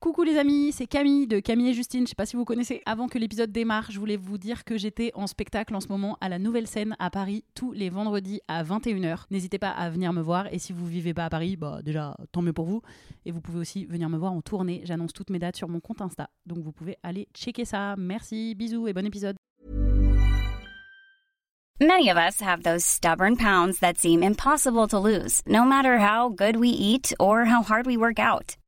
Coucou les amis, c'est Camille de Camille et Justine. Je sais pas si vous connaissez. Avant que l'épisode démarre, je voulais vous dire que j'étais en spectacle en ce moment à la Nouvelle Scène à Paris tous les vendredis à 21h. N'hésitez pas à venir me voir et si vous vivez pas à Paris, bah déjà tant mieux pour vous. Et vous pouvez aussi venir me voir en tournée. J'annonce toutes mes dates sur mon compte Insta. Donc vous pouvez aller checker ça. Merci, bisous et bon épisode. Many of us have those stubborn pounds that seem impossible to lose, no matter how good we eat or how hard we work out.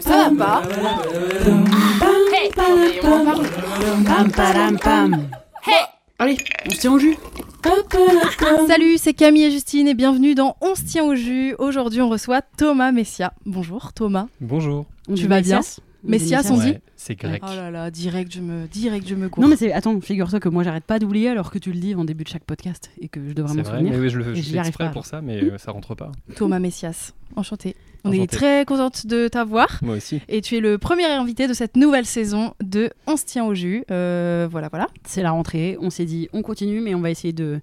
Ça va pas Hey Allez, on se tient au jus. Salut, c'est Camille et Justine et bienvenue dans On se tient au jus. Aujourd'hui, on reçoit Thomas Messia. Bonjour Thomas. Bonjour. On Tu vas bien Messias dit Ouais, c'est grec. Oh là là, direct, je me, direct, je me cours. Non mais c'est attends, figure-toi que moi j'arrête pas d'oublier alors que tu le dis en début de chaque podcast et que je devrais C'est m'en vrai, souvenir. mais oui, je le Et je j'y fais exprès pas, pour ça, mais euh, ça rentre pas. Thomas Messias, enchanté. On est très contente de t'avoir. Moi aussi. Et tu es le premier invité de cette nouvelle saison de On se tient au jus. Euh, voilà, voilà. C'est la rentrée, on s'est dit on continue mais on va essayer de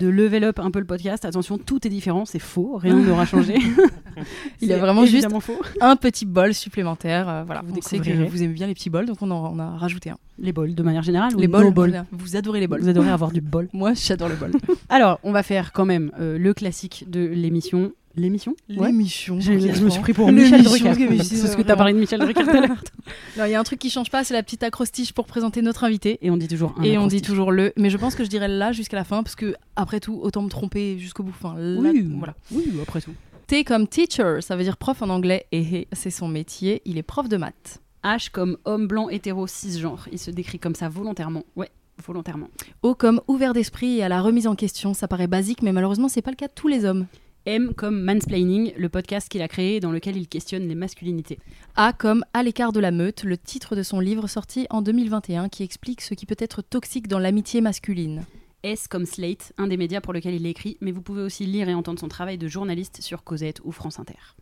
de level up un peu le podcast. Attention, tout est différent, c'est faux, rien n'aura changé. Il y a vraiment juste faux. Un petit bol supplémentaire. euh, voilà, Vous on sait que vous aimez bien les petits bols, donc on en on a rajouté un. Les bols de manière générale les bols, bols Vous adorez les bols. Vous adorez avoir du bol. Moi, j'adore les bols. Alors, on va faire quand même euh, le classique de l'émission. L'émission? Ouais. L'émission. Je, je me suis pris pour Michel Drucker. C'est ce que tu as parlé de Michel Drucker tout à l'heure. Non, il y a un truc qui change pas, c'est la petite acrostiche pour présenter notre invité. Et on dit toujours un Et on dit toujours le, mais je pense que je dirais là jusqu'à la fin parce que après tout, autant me tromper jusqu'au bout. Enfin, là, Oui, voilà. oui, après tout. T comme teacher, ça veut dire prof en anglais et c'est son métier. Il est prof de maths. H comme homme blanc hétéro cisgenre. Il se décrit comme ça volontairement. Ouais, volontairement. O comme ouvert d'esprit et à la remise en question. Ça paraît basique, mais malheureusement, c'est pas le cas de tous les hommes. M comme mansplaining, le podcast qu'il a créé dans lequel il questionne les masculinités. A comme à l'écart de la meute, le titre de son livre sorti en 2021 qui explique ce qui peut être toxique dans l'amitié masculine. S comme Slate, un des médias pour lequel il écrit, mais vous pouvez aussi lire et entendre son travail de journaliste sur Cosette ou France Inter.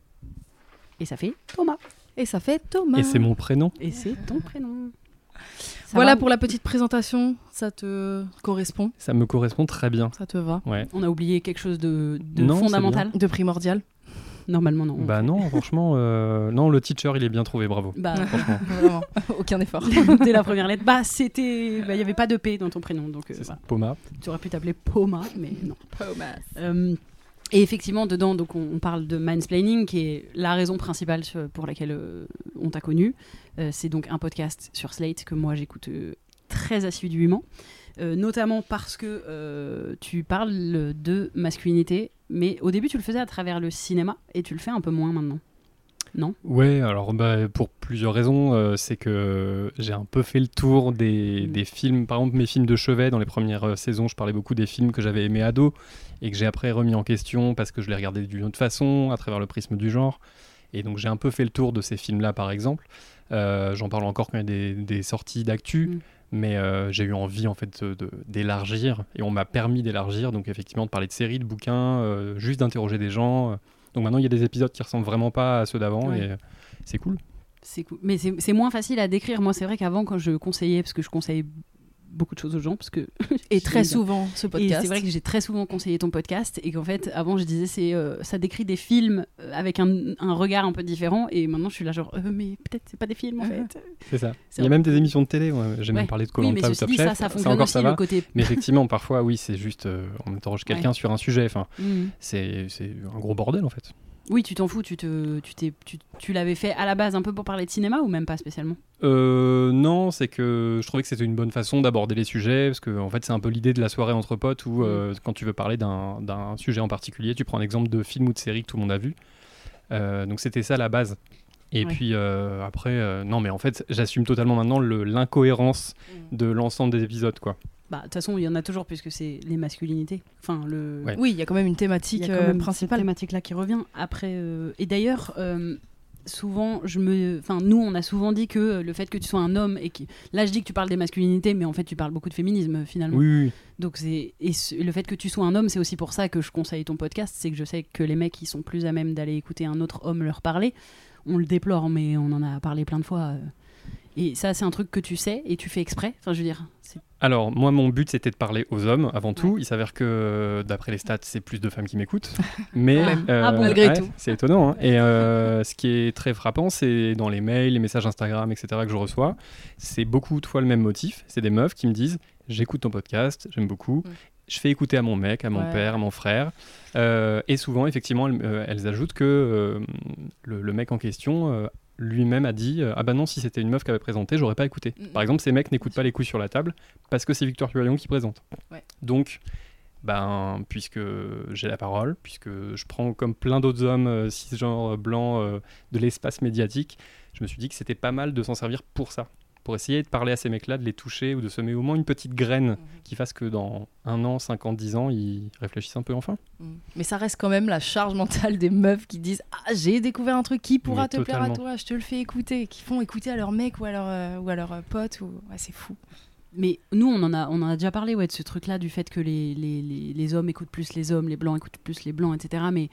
Et ça fait Thomas. Et ça fait Thomas. Et c'est mon prénom. Et c'est ton prénom. Ça Voilà va pour la petite présentation. Ça te correspond? Ça me correspond très bien. Ça te va? Ouais. On a oublié quelque chose de, de Non, fondamental? De primordial? Normalement, non. Bah non, franchement, euh, non, le teacher, il est bien trouvé, bravo. Bah, Franchement. Vraiment, aucun effort. dès la première lettre. Bah, c'était. bah, Il n'y avait pas de P dans ton prénom. Donc, euh, C'est ça, voilà. Poma. tu aurais pu t'appeler Poma, mais non. Euh, et effectivement, dedans, donc, on, on parle de mansplaining, qui est la raison principale sur- pour laquelle euh, on t'a connu. Euh, c'est donc un podcast sur Slate que moi j'écoute euh, très assidûment, Euh, notamment parce que tu parles de masculinité, mais au début tu le faisais à travers le cinéma et tu le fais un peu moins maintenant. Non? Ouais, alors bah, pour plusieurs raisons, euh, c'est que j'ai un peu fait le tour des, Mm. des films, par exemple mes films de chevet dans les premières euh, saisons, je parlais beaucoup des films que j'avais aimés ado et que j'ai après remis en question parce que je les regardais d'une autre façon, à travers le prisme du genre. Et donc j'ai un peu fait le tour de ces films-là par exemple. Euh, J'en parle encore quand il y a des, des sorties d'actu, Mm. mais euh, j'ai eu envie en fait d'élargir et on m'a permis d'élargir, donc effectivement de parler de séries, de bouquins, euh, juste d'interroger des gens. Donc maintenant il y a des épisodes qui ressemblent vraiment pas à ceux d'avant Ouais. et c'est cool. C'est cool. Mais c'est moins facile à décrire. Moi, c'est vrai qu'avant, quand je conseillais, parce que je conseillais beaucoup de choses aux gens, parce que Et très souvent, ce podcast. c'est vrai que j'ai très souvent conseillé ton podcast et qu'en fait, avant, je disais, c'est euh, ça décrit des films euh, avec un, un regard un peu différent. Et maintenant, je suis là, genre, euh, mais peut-être c'est pas des films en fait. C'est ça. Il y a même des émissions de télé. ouais. J'ai Ouais. même parlé de Oui, Colanta ou ceci Top dit, Chef. ça, ça fonctionne encore aussi, ça va. le côté. Mais effectivement, parfois, oui, c'est juste, euh, on interroge quelqu'un sur un sujet. Enfin, c'est c'est un gros bordel en fait. Oui, tu t'en fous, tu, te, tu, t'es, tu, tu l'avais fait à la base un peu pour parler de cinéma ou même pas spécialement? Euh, non, c'est que je trouvais que c'était une bonne façon d'aborder les sujets parce que en fait, c'est un peu l'idée de la soirée entre potes où euh, quand tu veux parler d'un d'un sujet en particulier, tu prends un exemple de film ou de série que tout le monde a vu. Euh, donc c'était ça la base. Et Ouais. puis euh, après, euh, non, mais en fait, j'assume totalement maintenant le- l'incohérence de l'ensemble des épisodes, quoi. Bah, de toute façon, il y en a toujours puisque c'est les masculinités. Enfin, le. Ouais. Oui, il y a quand même une thématique y a quand euh, cette principale. thématique là qui revient après. euh, Et d'ailleurs, euh, souvent, je me, enfin, nous, on a souvent dit que le fait que tu sois un homme et que là, je dis que tu parles des masculinités, mais en fait, tu parles beaucoup de féminisme finalement. Oui, oui. Donc c'est et ce- le fait que tu sois un homme, c'est aussi pour ça que je conseille ton podcast, c'est que je sais que les mecs ils sont plus à même d'aller écouter un autre homme leur parler. On le déplore, mais on en a parlé plein de fois. Et ça, c'est un truc que tu sais et tu fais exprès. Enfin, je veux dire, c'est Alors, moi, mon but, c'était de parler aux hommes avant tout. Il s'avère que, d'après les stats, c'est plus de femmes qui m'écoutent. Mais, euh, Ah bon, malgré tout. C'est étonnant. hein. Et euh, ce qui est très frappant, c'est dans les mails, les messages Instagram, etc., que je reçois, c'est beaucoup de fois le même motif. C'est des meufs qui me disent J'écoute ton podcast, j'aime beaucoup. Je fais écouter à mon mec, à mon père, à mon frère. Euh, et souvent, effectivement, elles, euh, elles ajoutent que euh, le, le mec en question euh, lui-même a dit euh, Ah bah non, si c'était une meuf qui avait présenté, j'aurais pas écouté. Mm. Par exemple, ces mecs n'écoutent pas les couilles sur la table parce que c'est Victor Tualion qui présente. Ouais. Donc, ben, puisque j'ai la parole, puisque je prends comme plein d'autres hommes euh, cisgenres blancs euh, de l'espace médiatique, je me suis dit que c'était pas mal de s'en servir pour ça. Pour essayer de parler à ces mecs-là, de les toucher ou de semer au moins une petite graine qui fasse que dans un an, cinq ans, dix ans, ils réfléchissent un peu enfin. Mm. Mais ça reste quand même la charge mentale des meufs qui disent Ah, j'ai découvert un truc qui pourra Mais te plaire à toi, je te le fais écouter. Qui font écouter à leur mec ou à leur, euh, ou à leur euh, pote. Ou... Ouais, c'est fou. Mais nous, on en a, on en a déjà parlé ouais, de ce truc-là, du fait que les, les, les, les hommes écoutent plus les hommes, les blancs écoutent plus les blancs, etc. Mais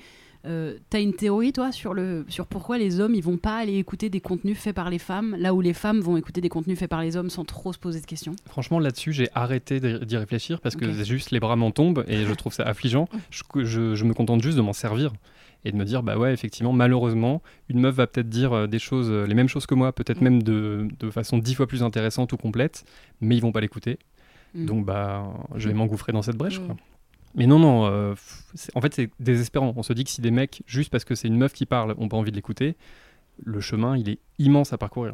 euh, t'as une théorie, toi, sur, le, sur pourquoi les hommes, ils vont pas aller écouter des contenus faits par les femmes, là où les femmes vont écouter des contenus faits par les hommes sans trop se poser de questions? Franchement, là-dessus, j'ai arrêté d'y réfléchir parce que juste les bras m'en tombent et je trouve ça affligeant. Je, je- je me contente juste de m'en servir et de me dire, bah ouais, effectivement, malheureusement, une meuf va peut-être dire euh, des choses, euh, les mêmes choses que moi, peut-être Mm. même de, de façon dix fois plus intéressante ou complète, mais ils vont pas l'écouter. Mm. Donc, bah, je vais m'engouffrer dans cette brèche. Quoi. Mais non, non, euh, en fait, c'est désespérant. On se dit que si des mecs, juste parce que c'est une meuf qui parle, ont pas envie de l'écouter, le chemin, il est immense à parcourir.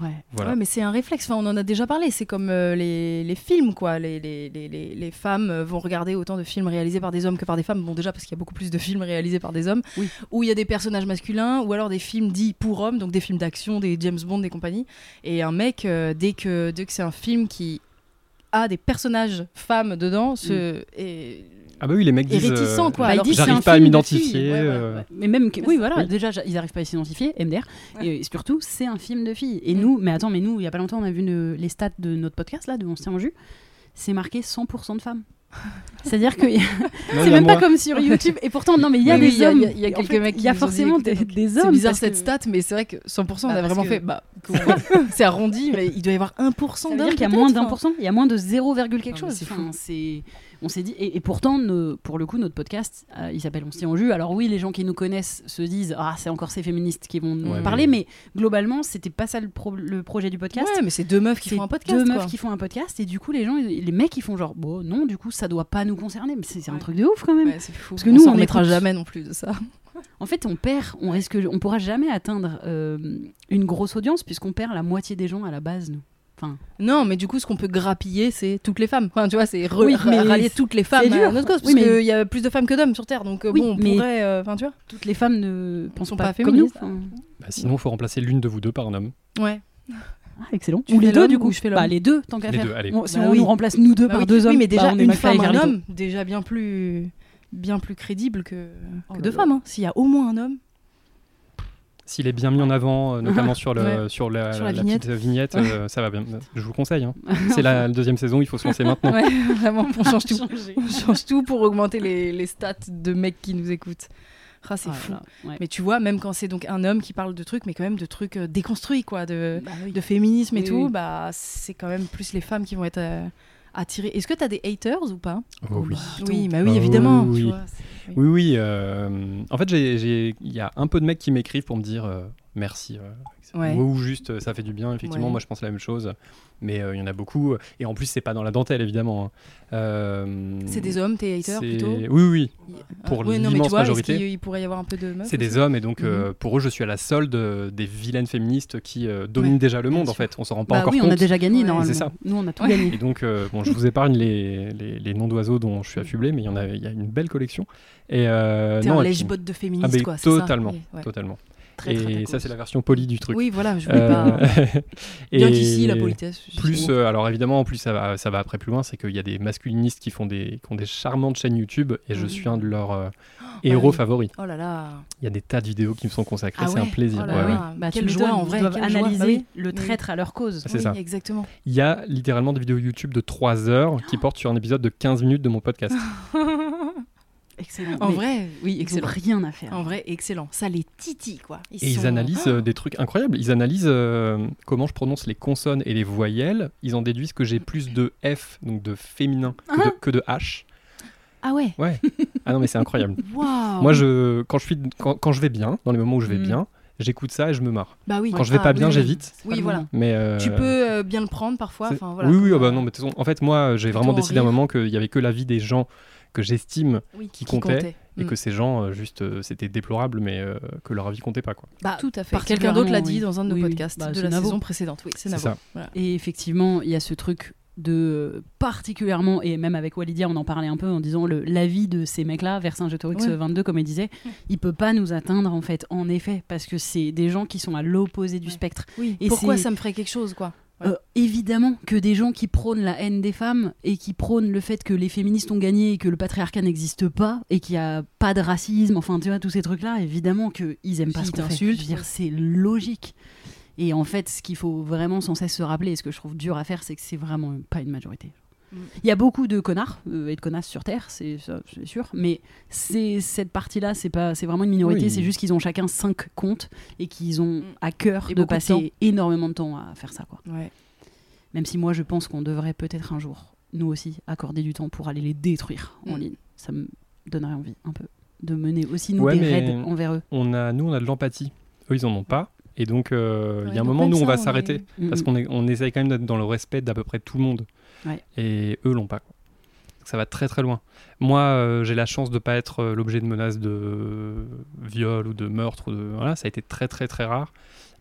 Ouais. Voilà. Ouais, mais c'est un réflexe. Enfin, on en a déjà parlé. C'est comme euh, les, les films, quoi. Les, les, les, femmes euh, vont regarder autant de films réalisés par des hommes que par des femmes. Bon, déjà parce qu'il y a beaucoup plus de films réalisés par des hommes, Oui. où il y a des personnages masculins, ou alors des films dits pour hommes, donc des films d'action, des James Bond, des compagnies. Et un mec, euh, dès que, dès que c'est un film qui a des personnages femmes dedans, et Ah bah oui, les mecs disent... réticent, quoi. Bah, alors ils disent, J'arrive pas à m'identifier. filles. Ouais, ouais, euh, ouais. Mais même, que- oui, voilà, Oui. déjà, ils n'arrivent pas à s'identifier, MDR. Ouais. Et surtout, c'est un film de filles. Et Mm. nous, mais attends, mais nous, il y a pas longtemps, on a vu le- les stats de notre podcast, là, de On se tient en jus. C'est marqué 100% de femmes. C'est-à-dire que il c'est même pas comme sur YouTube. Et pourtant, non, mais il y a des il hommes. il y a- il y a En quelques fait, mecs Il y a forcément des, hommes. C'est bizarre cette que- stat, mais c'est vrai que 100%, on Bah, a vraiment que- fait. Bah, c'est arrondi, mais il doit y avoir 1% Ça veut d'hommes. qu'il y a moins d'un enfin. pour cent, il y a moins de 0, quelque Non, chose. c'est Enfin, c'est, on s'est dit, et, et pourtant, nos- pour le coup, notre podcast, euh, il s'appelle On se tient en jus. Alors oui, les gens qui nous connaissent se disent, ah, c'est encore ces féministes qui vont nous Ouais, parler, mais- mais globalement, c'était pas ça le, pro- le projet du podcast. Ouais, mais c'est deux meufs qui font un podcast. Deux quoi. meufs qui font un podcast, et du coup, les gens, les mecs, ils font genre, bon, non, du coup, ça doit pas nous concerner. Mais c'est, un truc de ouf quand même. Ouais, c'est fou. Parce que On nous, on écoute- jamais non plus de ça. En fait, on perd, on risque, on pourra jamais atteindre euh, une grosse audience puisqu'on perd la moitié des gens à la base, nous. Enfin, Non, mais du coup, ce qu'on peut grappiller, c'est toutes les femmes. Enfin, tu vois, c'est re- Oui, mais rallier toutes les femmes c'est dur. à notre cause. Oui, Parce mais- qu'il y a plus de femmes que d'hommes sur Terre. Donc, euh, Oui, bon, on mais- pourrait. euh, Enfin, tu vois. toutes les femmes ne pensent pas, pas comme nous. féministes. Bah, sinon, il faut remplacer l'une de vous deux par un homme. Ouais. Ah, excellent. Tu Ou les deux, du coup. ou je fais bah, les deux, tant qu'à Les faire. deux, allez. On- si Bah on oui. nous remplace nous deux Bah par oui. deux hommes, Oui, mais déjà, bah, on une femme, un homme, déjà bien plus, bien plus crédible que, Oh deux femmes. hein. S'il y a au moins un homme. S'il est bien mis en avant, euh, notamment sur, le, Ouais. sur la, Sur la la vignette. petite vignette, euh, ça va bien. Je vous le conseille. hein. C'est la deuxième saison, il faut se lancer maintenant. Ouais, vraiment, on change tout. On change tout pour augmenter les, les stats de mecs qui nous écoutent. Ah, c'est Oh fou. Mais tu vois, même quand c'est donc un homme qui parle de trucs, mais quand même de trucs euh, déconstruits, quoi, de, Bah oui. de féminisme et Oui, tout, oui. bah c'est quand même plus les femmes qui vont être euh, attirées. Est-ce que tu as des haters ou pas Oh oui. Oui, bah oui, Oh évidemment. oui. tu vois, c'est- oui. Euh, en fait, il y a un peu de mecs qui m'écrivent pour me dire euh, merci. Ouais. Ou juste euh, ça fait du bien, effectivement. Ouais. Moi, je pense la même chose. Mais euh, il y en a beaucoup. Et en plus, c'est pas dans la dentelle, évidemment. hein. Euh, C'est des hommes, tes haters plutôt Oui, oui. Ah, pour ouais, non, mais l'immense tu vois, est-ce majorité. il pourrait y avoir un peu de meufs C'est des hommes et donc euh, Mhm. pour eux je suis à la solde des vilaines féministes qui dominent déjà le monde en fait. On s'en rend pas Bah encore oui, compte. on a déjà gagné normalement. C'est ça. Nous, on a tout gagné. Et donc bon, je vous épargne les, les, les noms d'oiseaux dont je suis affublé, mais il y en a, y a une belle collection. Et T'es non, un lèche-botte de féministe, ah quoi. totalement, Oui, totalement. Très, très et ça, c'est la version polie du truc. Oui, voilà, je voulais Euh, pas. et Bien qu'ici, la politesse. Plus, euh, alors évidemment, en plus ça va, ça va après plus loin, c'est qu'il y a des masculinistes qui font des, qui ont des charmantes chaînes YouTube et je Mhm. suis un de leurs euh, héros oui. favoris. Oh là là. Il y a des tas de vidéos qui me sont consacrées, Ah c'est un plaisir. Oh là ouais, là. ouais. Ah, Bah, quelle joie, en vrai, analyser Bah oui. le Oui. traître à leur cause. C'est oui, ça. exactement. Il y a littéralement des vidéos YouTube de 3 heures qui portent sur un épisode de 15 minutes de mon podcast. Excellent. En Mais vrai, oui, ils excellent. rien à faire. En vrai, excellent. Ça les titille, quoi. Et ils analysent euh, des trucs incroyables. Ils analysent euh, comment je prononce les consonnes et les voyelles. Ils en déduisent que j'ai plus de F, donc de féminin, que, de, que de H. Ah ouais. Ouais. Ah non, mais c'est incroyable. Waouh. Moi, je, quand, je suis, quand, quand je vais bien, dans les moments où je vais Mm. bien, j'écoute ça et je me marre. Bah oui. Quand je vais Ah, pas bien, oui, j'évite. Oui, voilà. moment. Mais euh, Tu peux euh, bien le prendre parfois. voilà, oui, oui, ah bah non, mais de toute façon, en fait, moi, j'ai vraiment décidé à un moment qu'il y avait que la vie des gens que j'estime oui, qui comptait, et Mm. que ces gens, euh, juste, euh, c'était déplorable, mais euh, que leur avis comptait pas, quoi. Bah, Tout à fait. Quelqu'un d'autre l'a dit oui. dans un de nos Oui, oui. podcasts Bah, de la Navo. saison précédente. Oui, c'est ça. Voilà. Et effectivement, il y a ce truc de particulièrement, et même avec Walidia, on en parlait un peu en disant le l'avis de ces mecs-là, Vercingétorix Ouais. 22, comme il disait, il peut pas nous atteindre en fait, en effet, parce que c'est des gens qui sont à l'opposé du Ouais. spectre. Oui. Et Pourquoi ça me ferait quelque chose, quoi? Ouais. Euh, évidemment que des gens qui prônent la haine des femmes et qui prônent le fait que les féministes ont gagné et que le patriarcat n'existe pas et qu'il n'y a pas de racisme, enfin tu vois, tous ces trucs-là, évidemment qu'ils aiment pas ce qu'on fait. t'insultent, Je veux dire, ouais. c'est logique. Et en fait, ce qu'il faut vraiment sans cesse se rappeler, et ce que je trouve dur à faire, c'est que c'est vraiment pas une majorité. Mm. Il y a beaucoup de connards euh, et de connasses sur Terre, c'est sûr, mais c'est cette partie-là, c'est pas, c'est vraiment une minorité. Oui. C'est juste qu'ils ont chacun cinq comptes et qu'ils ont Mm. à cœur Et de passer énormément de temps à faire ça, quoi. Ouais. Même si moi je pense qu'on devrait peut-être un jour, nous aussi, accorder du temps pour aller les détruire en Mm. ligne. Ça me donnerait envie un peu de mener aussi nous Ouais, des raids envers eux. On a, nous, on a de l'empathie. Eux, ils en ont pas. Et donc, euh, il Ouais, y a un moment, nous, on va est- s'arrêter. Parce Mm, qu'on on essaye quand même d'être dans le respect d'à peu près tout le monde. Ouais. Et eux l'ont pas. ça va très très loin. Moi, euh, j'ai la chance de pas être euh, l'objet de menaces de viol ou de meurtre. Ou de... Voilà, ça a été très très très rare.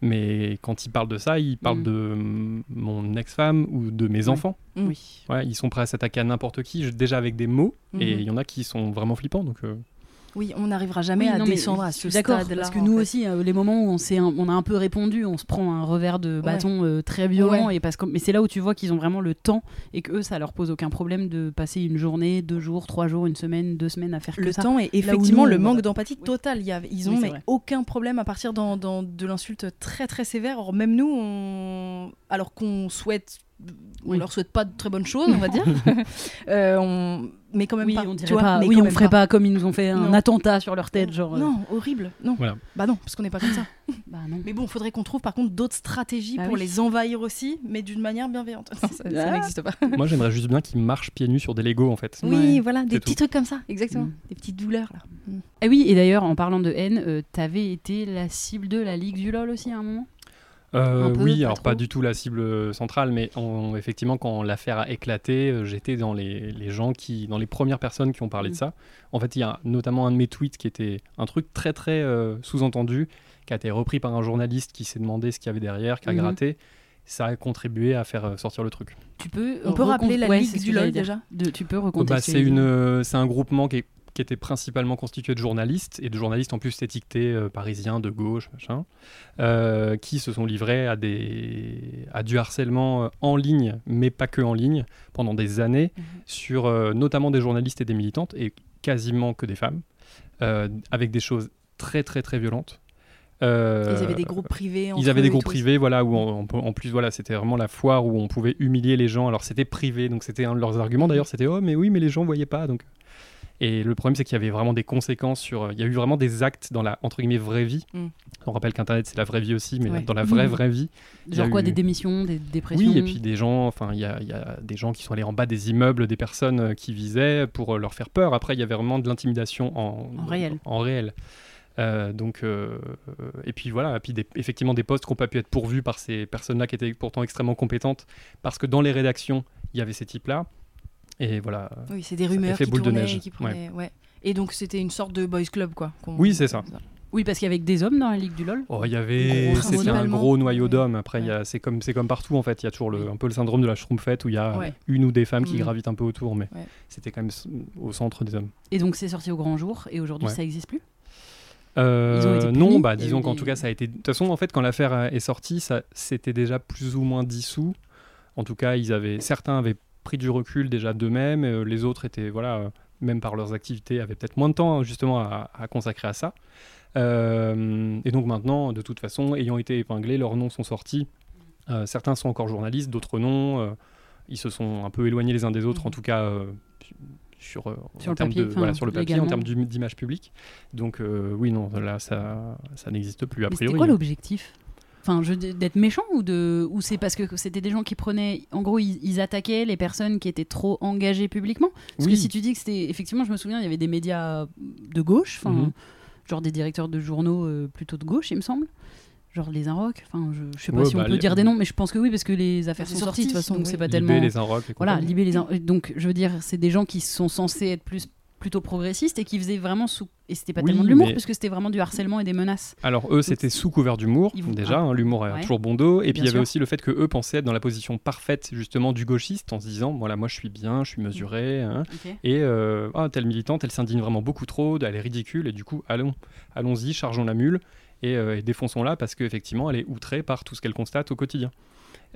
Mais quand ils parlent de ça, ils parlent Mm. de mon ex-femme ou de mes Ouais. enfants. Mm. Oui. Ouais, ils sont prêts à s'attaquer à n'importe qui, déjà avec des mots. Et Mhm. il y en a qui sont vraiment flippants. Donc, euh, Oui, on n'arrivera jamais Oui, à non, mais descendre à ce stade-là. Parce que nous fait. aussi, euh, les moments où on, on a un peu répondu, on se prend un revers de bâton euh, très violent. Ouais. Et parce que, mais c'est là où tu vois qu'ils ont vraiment le temps et que eux, ça leur pose aucun problème de passer une journée, deux jours, trois jours, une semaine, deux semaines à faire que le ça. temps et effectivement nous, le manque d'empathie total. Y a, ils ont Oui, mais aucun problème à partir dans, dans de l'insulte très très sévère. Or même nous, on... alors qu'on souhaite, on Oui. leur souhaite pas de très bonnes choses, on va dire. Euh, on... Mais quand même Oui, pas. on tu dirait vois, pas. mais Oui, on ferait pas. comme ils nous ont fait un Non. attentat sur leur tête, genre. euh, Non, horrible. Non. Voilà. Bah non, parce qu'on n'est pas comme ça. Bah non. Mais bon, faudrait qu'on trouve par contre d'autres stratégies Bah pour oui. les envahir aussi, mais d'une manière bienveillante. Non, ça, ça Ah. n'existe pas. moi, j'aimerais juste bien qu'ils marchent pieds nus sur des Legos, en fait. Oui, Ouais, voilà, des petits tout. trucs comme ça, exactement. Mm. Des petites douleurs là. Mm. Ah oui, et d'ailleurs, en parlant de haine, euh, t'avais été la cible de la Ligue du LOL aussi à un moment? Euh, peu, oui, alors trop pas du tout la cible centrale, mais on- effectivement, quand l'affaire a éclaté, euh, j'étais dans les, les gens qui, dans les premières personnes qui ont parlé de Mm. ça. En fait, il y a notamment un de mes tweets qui était un truc très très euh, sous-entendu, qui a été repris par un journaliste qui s'est demandé ce qu'il y avait derrière, qui a Mhm. gratté. Ça a contribué à faire euh, sortir le truc. Tu peux. On peut rappeler la ouais, Ligue du LOL déjà? De- Tu peux Bah, recontextualiser. c'est une, euh, c'est un groupement qui, est- qui était principalement constitué de journalistes et de journalistes en plus étiquetés euh, parisiens de gauche, machin, euh, qui se sont livrés à des, à du harcèlement euh, en ligne, mais pas que en ligne, pendant des années, Mhm. sur euh, notamment des journalistes et des militantes et quasiment que des femmes, avec des choses très très très violentes. Euh, Ils avaient des groupes privés. ils avaient des groupes privés, voilà, où en, plus, voilà, c'était vraiment la foire où on pouvait humilier les gens. Alors c'était privé, donc c'était un de leurs arguments. D'ailleurs, c'était oh mais oui, mais les gens voyaient pas, donc. Et le problème, c'est qu'il y avait vraiment des conséquences sur. euh, Il y a eu vraiment des actes dans la entre guillemets vraie vie. Mm. On rappelle qu'Internet c'est la vraie vie aussi, mais Ouais. dans la vraie Mm. vraie vie. Genre quoi, eu- des démissions, des dépressions Oui, et puis des gens, enfin, il y a, il y a des gens qui sont allés en bas des immeubles, des personnes euh, qui visaient pour euh, leur faire peur. Après, il y avait vraiment de l'intimidation en, En réel. En réel. Euh, donc, euh, et puis voilà, et puis des- effectivement des postes qui n'ont pas pu être pourvus par ces personnes-là qui étaient pourtant extrêmement compétentes, parce que dans les rédactions, il y avait ces types-là. Et voilà. Oui, c'est des rumeurs qui boule de neige, qui prenaient- ouais. Et donc c'était une sorte de boys club quoi. Oui, c'est ça. Oui, parce qu'il y avait que des hommes dans la Ligue du LOL. Oh, il y avait, c'était un gros noyau Ouais. d'hommes. Après, a- c'est comme, c'est comme partout en fait. Il y a toujours le, un peu le syndrome de la schtroumpfette où il y a Ouais. une ou des femmes qui Mhm. gravitent un peu autour, mais Ouais. c'était quand même au centre des hommes. Et donc c'est sorti au grand jour, et aujourd'hui Ouais. ça existe plus? Euh, non, bah disons qu'en des- tout cas ça a été. De toute façon, en fait, quand l'affaire euh, est sortie, ça c'était déjà plus ou moins dissous. En tout cas, ils avaient certains avaient pris du recul déjà d'eux-mêmes, euh, les autres étaient voilà, euh, même par leurs activités, avaient peut-être moins de temps hein, justement à, à consacrer à ça. Euh, et donc maintenant, de toute façon, ayant été épinglés, leurs noms sont sortis. Euh, certains sont encore journalistes, d'autres non. Euh, ils se sont un peu éloignés les uns des autres, en tout cas sur. Sur en le papier, de, enfin, voilà, sur le papier, en termes d'im- d'image publique. Donc oui, non, là, ça, ça n'existe plus a priori. quoi l'objectif? Enfin, je- d'être méchant ou de ou c'est parce que c'était des gens qui prenaient en gros ils, ils attaquaient les personnes qui étaient trop engagées publiquement? Parce Oui. que si tu dis que c'était effectivement je me souviens il y avait des médias de gauche enfin Mhm. genre des directeurs de journaux euh, plutôt de gauche il me semble genre les Inrocks enfin je, je sais pas Ouais, si bah, on peut les- dire des noms mais je pense que oui parce que les affaires sont sorti, sorties de toute façon, donc oui. c'est pas Libé, tellement les Inrocks et voilà libérer les in- donc je veux dire c'est des gens qui sont censés être plus plutôt progressistes et qui faisaient vraiment sous et c'était pas Oui, tellement de l'humour mais- parce que c'était vraiment du harcèlement et des menaces Alors eux, c'était sous couvert d'humour, déjà, ah. hein, l'humour a Ouais. toujours bon dos, et puis il y avait sûr. aussi le fait que eux pensaient être dans la position parfaite justement du gauchiste en se disant, voilà, moi je suis bien, je suis mesuré, hein, et euh, ah, telle militante, elle s'indigne vraiment beaucoup trop, elle est ridicule, et du coup, allons, allons-y, chargeons la mule, et, euh, et défonçons-la, parce qu'effectivement, elle est outrée par tout ce qu'elle constate au quotidien.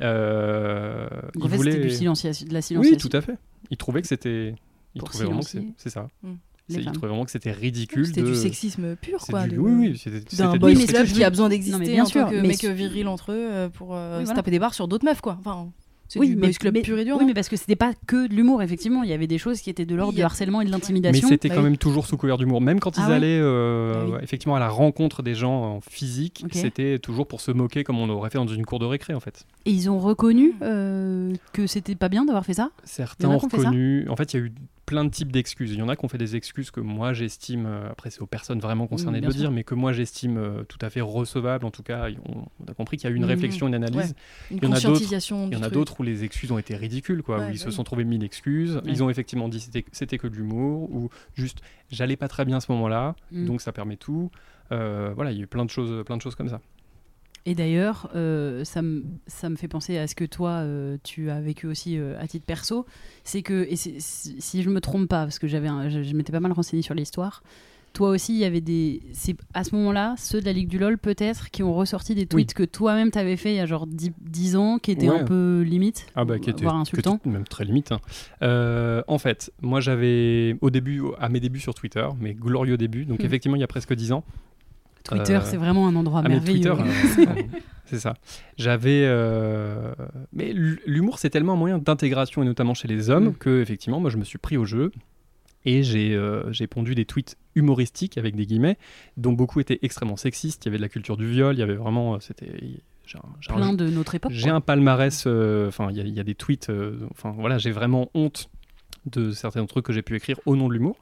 Euh, en fait, c'était du de la Oui, tout à fait. Ils trouvaient que c'était... Ils Pour trouvaient vraiment que c'est ça. Ils vraiment c'était ridicule C'était de... du sexisme pur, quoi. du- de- Oui, oui, c'était D'un c'était mais ce que club qui a besoin mais d'exister bien en sûr, tant que mais mec viril entre eux euh, pour euh, Oui, se taper des barres sur d'autres meufs, quoi. Enfin, c'est Oui, du mais, boys club mais- pur et dur. oui, non mais parce que c'était pas que de l'humour, effectivement. Il y avait des choses qui étaient de l'ordre Oui, il du a- harcèlement et de Mais l'intimidation. c'était Bah quand oui. même toujours sous couvert d'humour. Même quand ils Ah ouais allaient euh, Ah oui. ouais, effectivement à la rencontre des gens en physique, c'était toujours pour se moquer comme on aurait fait dans une cour de récré en fait. Et ils ont reconnu euh, que c'était pas bien d'avoir fait ça? Certains Il ont reconnu. En fait, il y a eu plein de types d'excuses. Il y en a qui ont fait des excuses que moi j'estime, euh, après c'est aux personnes vraiment concernées de bien le sûr. dire, mais que moi j'estime euh, tout à fait recevables. En tout cas, on, on a compris qu'il y a eu une Mhm. réflexion, une analyse. Ouais. Une Il y en a d'autres- conscientisation. Il y du en a truc. d'autres où les excuses ont été ridicules, quoi, Ouais, où ils se oui. sont trouvés mille excuses. Ils ont effectivement dit c'était c'était que de l'humour, ou juste j'allais pas très bien à ce moment-là, Mm. donc ça permet tout. Euh, voilà, il y a eu plein de choses, plein de choses comme ça. Et d'ailleurs, euh, ça, me, ça me fait penser à ce que toi, euh, tu as vécu aussi euh, à titre perso. C'est que, et si si je me trompe pas, parce que j'avais je, je m'étais pas mal renseigné sur l'histoire, toi aussi, il y avait des. C'est à ce moment-là, ceux de la Ligue du LoL, peut-être, qui ont ressorti des tweets que toi-même t'avais fait il y a genre 10, 10 ans, qui étaient Ouais. un peu limite, Ah bah qui insultants. même très limite. hein. Euh, en fait, moi j'avais au début, à mes débuts sur Twitter, mes glorieux débuts, donc Hmm. effectivement il y a presque 10 ans. Twitter, Euh, c'est vraiment un endroit Ah, merveilleux. Twitter, euh, c'est ça. J'avais, euh, mais l'humour c'est tellement un moyen d'intégration et notamment chez les hommes Mm. que effectivement moi je me suis pris au jeu et j'ai euh, j'ai pondu des tweets humoristiques avec des guillemets dont beaucoup étaient extrêmement sexistes. Il y avait de la culture du viol, il y avait vraiment, c'était, un- un- Plein de notre époque. j'ai un palmarès, euh, enfin, il y, a- il y a des tweets, euh, enfin, voilà, j'ai vraiment honte de certains trucs que j'ai pu écrire au nom de l'humour.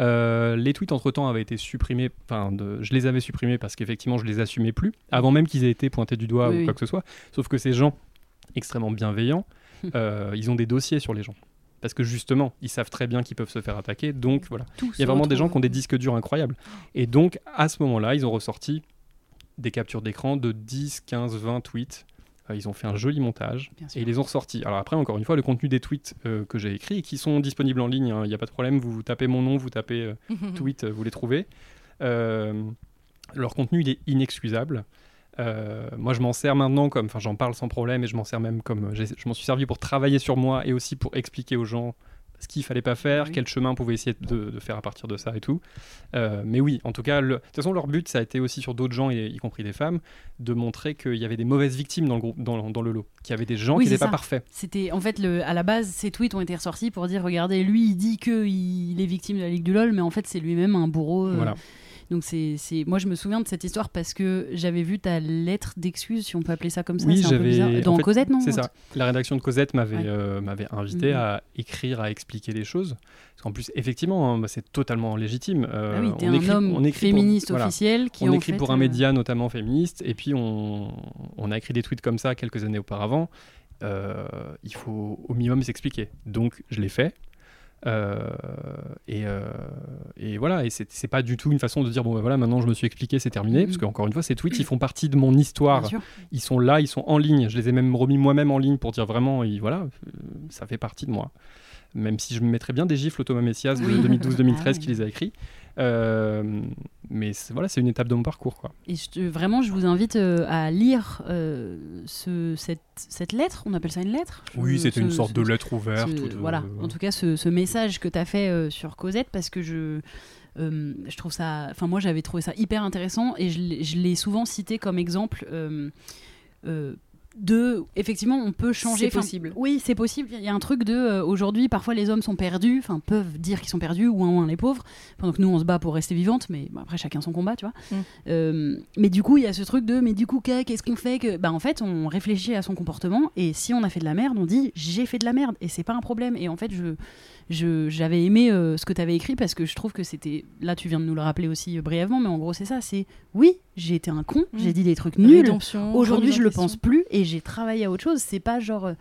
Euh, les tweets entre-temps avaient été supprimés, enfin, je les avais supprimés parce qu'effectivement, je les assumais plus, avant même qu'ils aient été pointés du doigt Oui, ou oui. quoi que ce soit. Sauf que ces gens, extrêmement bienveillants, euh, ils ont des dossiers sur les gens. Parce que justement, ils savent très bien qu'ils peuvent se faire attaquer, donc voilà. Tout Il y a vraiment des gens qui ont des disques durs incroyables. Et donc, à ce moment-là, ils ont ressorti des captures d'écran de 10, 15, 20 tweets. Euh, ils ont fait un joli montage et ils les ont ressortis. Alors après, encore une fois, le contenu des tweets euh, que j'ai écrits qui sont disponibles en ligne, hein, il n'y a pas de problème, vous, vous tapez mon nom, vous tapez euh, tweet, vous les trouvez. Euh, leur contenu, il est inexcusable. Moi, je m'en sers maintenant comme, enfin, j'en parle sans problème et je m'en sers même comme, je m'en suis servi pour travailler sur moi et aussi pour expliquer aux gens ce qu'il fallait pas faire, Oui. quel chemin on pouvait essayer de, de faire à partir de ça et tout. Euh, mais oui, en tout cas, le- de toute façon, leur but, ça a été aussi sur d'autres gens, et, y compris des femmes, de montrer qu'il y avait des mauvaises victimes dans le, groupe, dans, dans le lot, qu'il y avait des gens Oui, qui n'étaient pas parfaits. C'était en fait le, à la base ces tweets ont été ressortis pour dire regardez lui il dit que il est victime de la Ligue du LOL mais en fait c'est lui-même un bourreau. euh, Voilà. Donc c'est moi je me souviens de cette histoire parce que j'avais vu ta lettre d'excuse si on peut appeler ça comme ça. Oui, j'avais-. Dans en fait, Cosette non C'est ça. La rédaction de Cosette m'avait Ouais. euh, m'avait invité Mhm. à écrire, à expliquer les choses. Parce qu'en plus, effectivement, hein, bah, c'est totalement légitime. Euh, Ah oui on un écrit- homme on écrit pour- féministe voilà. officiel qui on en écrit fait, pour un euh, média notamment féministe, et puis on, on a écrit des tweets comme ça quelques années auparavant. Euh, il faut au minimum s'expliquer. Donc je l'ai fait. Euh, et, euh, et voilà, et c'est pas du tout une façon de dire bon ben voilà maintenant je me suis expliqué c'est terminé Mhm. parce qu'encore une fois ces tweets ils font partie de mon histoire ils sont là, ils sont en ligne. Je les ai même remis moi-même en ligne pour dire vraiment, et voilà, euh, ça fait partie de moi. Même si je me mettrais bien des gifles au Thomas Messias de Oui. 2012-2013 Ah qui les a écrits. Euh, mais voilà, c'est une étape de mon parcours. Quoi. Et je vraiment, je vous invite euh, à lire euh, ce, cette, cette lettre. On appelle ça une lettre? Oui, c'était une sorte ce- de lettre ouverte. ce- ou de- Voilà, en tout cas, ce, message que tu as fait sur Cosette, parce que je, euh, je trouve ça. Enfin, moi, j'avais trouvé ça hyper intéressant et je l'ai- je l'ai souvent cité comme exemple. euh, euh, de effectivement on peut changer C'est Enfin, possible. oui c'est possible il y a un truc de euh, aujourd'hui parfois les hommes sont perdus enfin peuvent dire qu'ils sont perdus ou un ou un les pauvres pendant que nous on se bat pour rester vivantes mais bon, après chacun son combat tu vois Mm. Euh, mais du coup il y a ce truc de mais du coup qu'est- qu'est-ce qu'on fait que bah en fait on réfléchit à son comportement et si on a fait de la merde on dit j'ai fait de la merde et c'est pas un problème et en fait je- j'avais aimé euh, ce que tu avais écrit parce que je trouve que c'était là tu viens de nous le rappeler aussi euh, brièvement mais en gros c'est ça c'est oui j'ai été un con Mm. j'ai dit des trucs nuls Aujourd'hui, je le pense plus et j'ai travaillé à autre chose. C'est pas genre. euh,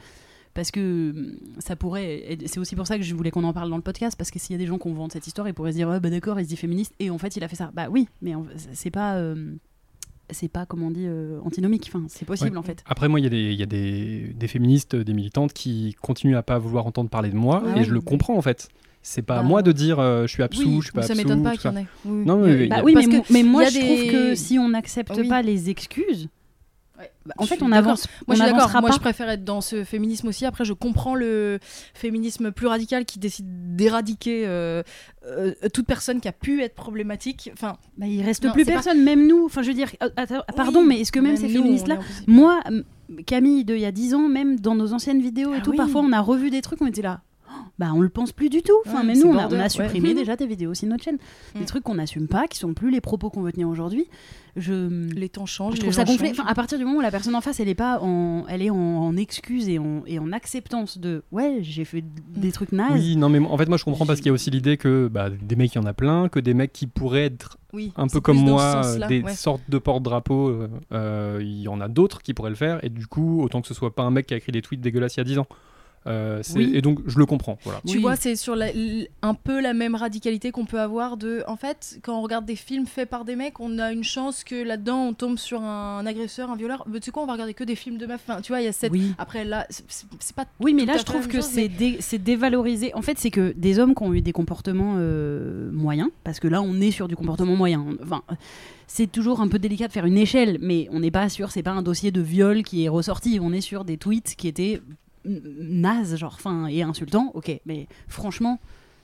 Parce que hum, ça pourrait. C'est aussi pour ça que je voulais qu'on en parle dans le podcast. Parce que s'il y a des gens qui vendent cette histoire, ils pourraient se dire Ah, bah d'accord, il se dit féministe. Et en fait, il a fait ça. Bah oui, mais c'est pas. C'est pas, comment on dit, euh, antinomique. Enfin, c'est possible Ouais. en fait. Après, moi, il y a, des, il y a des, des féministes, des militantes qui continuent à pas vouloir entendre parler de moi, Ah et ouais. je le comprends en fait. C'est pas à Bah, moi de dire euh, je suis absous, Oui, je suis pas ça absous. m'étonne pas qu'il y ça. en ait. Oui, Non, mais Il y a- il y Bah a- oui, mais, que mo- mais moi, il y a je trouve que si on n'accepte Oui. pas les excuses, Bah, en je fait, on avance. Moi, je suis d'accord. Moi, pas. je préfère être dans ce féminisme aussi. Après, je comprends le féminisme plus radical qui décide d'éradiquer euh, euh, toute personne qui a pu être problématique. Enfin, Bah, il reste Non, plus pas- personne, même nous. Enfin, je veux dire, euh, pardon, mais est-ce que même, ces féministes-là, Moi, Camille, de il y a 10 ans, même dans nos anciennes vidéos et Ah tout, oui. parfois on a revu des trucs, on était là. Bah, on le pense plus du tout. Enfin, Ouais, mais nous, on a, border, on a ouais. supprimé déjà des vidéos aussi de notre chaîne. Des Mm. trucs qu'on n'assume pas, qui sont plus les propos qu'on veut tenir aujourd'hui. Je, les temps changent. je les trouve ça gonflé. Enfin, à partir du moment où la personne en face, elle est pas en, elle est en, en excuse et en, et en acceptance de ouais, j'ai fait des trucs nazes. Oui, non, mais en fait, moi, je comprends parce qu'il y a aussi l'idée que bah, des mecs, il y en a plein, que des mecs qui pourraient être Oui, un peu comme moi, des ouais. sortes de porte-drapeaux, euh, euh, il y en a d'autres qui pourraient le faire, et du coup, autant que ce soit pas un mec qui a écrit des tweets dégueulasses il y a 10 ans. Euh, Oui. Et donc, je le comprends. Voilà. Tu Oui. vois, c'est sur la- l- un peu la même radicalité qu'on peut avoir de. En fait, quand on regarde des films faits par des mecs, on a une chance que là-dedans on tombe sur un agresseur, un violeur. Mais tu sais quoi, on va regarder que des films de meufs. Enfin, tu vois, il y a cette. Oui. Après, là, c'est- pas. Oui, mais là, je trouve que dé- c'est dévalorisé. En fait, c'est que des hommes qui ont eu des comportements euh, moyens, parce que là, on est sur du comportement moyen. Enfin, c'est toujours un peu délicat de faire une échelle, mais on n'est pas sûr, c'est pas un dossier de viol qui est ressorti. On est sur des tweets qui étaient n- nazes, genre, enfin, et insultants. Ok, mais franchement,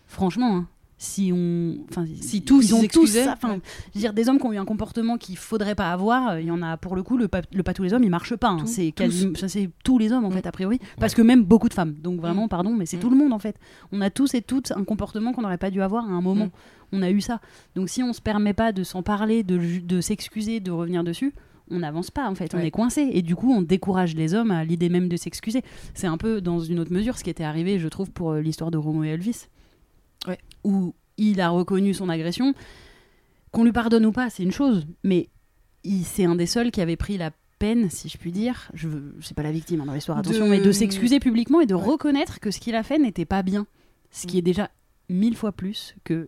franchement, hein, si on, enfin, Si tous ils ont tous ça, enfin, ouais. je veux dire, des hommes qui ont eu un comportement qu'il faudrait pas avoir, euh, il y en a pour le coup, le pas, le pas tous les hommes, il marche pas. hein. C'est tous. quasi, ça, c'est tous les hommes en Mm. fait, a priori, parce que même beaucoup de femmes. Donc vraiment, Mm. pardon, mais c'est Mm. tout le monde en fait. On a tous et toutes un comportement qu'on n'aurait pas dû avoir à un moment. On a eu ça. Donc si on se permet pas de s'en parler, de, de s'excuser, de revenir dessus, on n'avance pas en fait, on est coincé et du coup on décourage les hommes à l'idée même de s'excuser. C'est un peu dans une autre mesure ce qui était arrivé, je trouve, pour euh, l'histoire de Romo et Elvis, Ouais. où il a reconnu son agression. Qu'on lui pardonne ou pas, c'est une chose, mais c'est un des seuls qui avait pris la peine, si je puis dire, je veux- c'est pas la victime hein, dans l'histoire, attention, De- mais de s'excuser publiquement et de Ouais. reconnaître que ce qu'il a fait n'était pas bien, ce qui Mm. est déjà mille fois plus que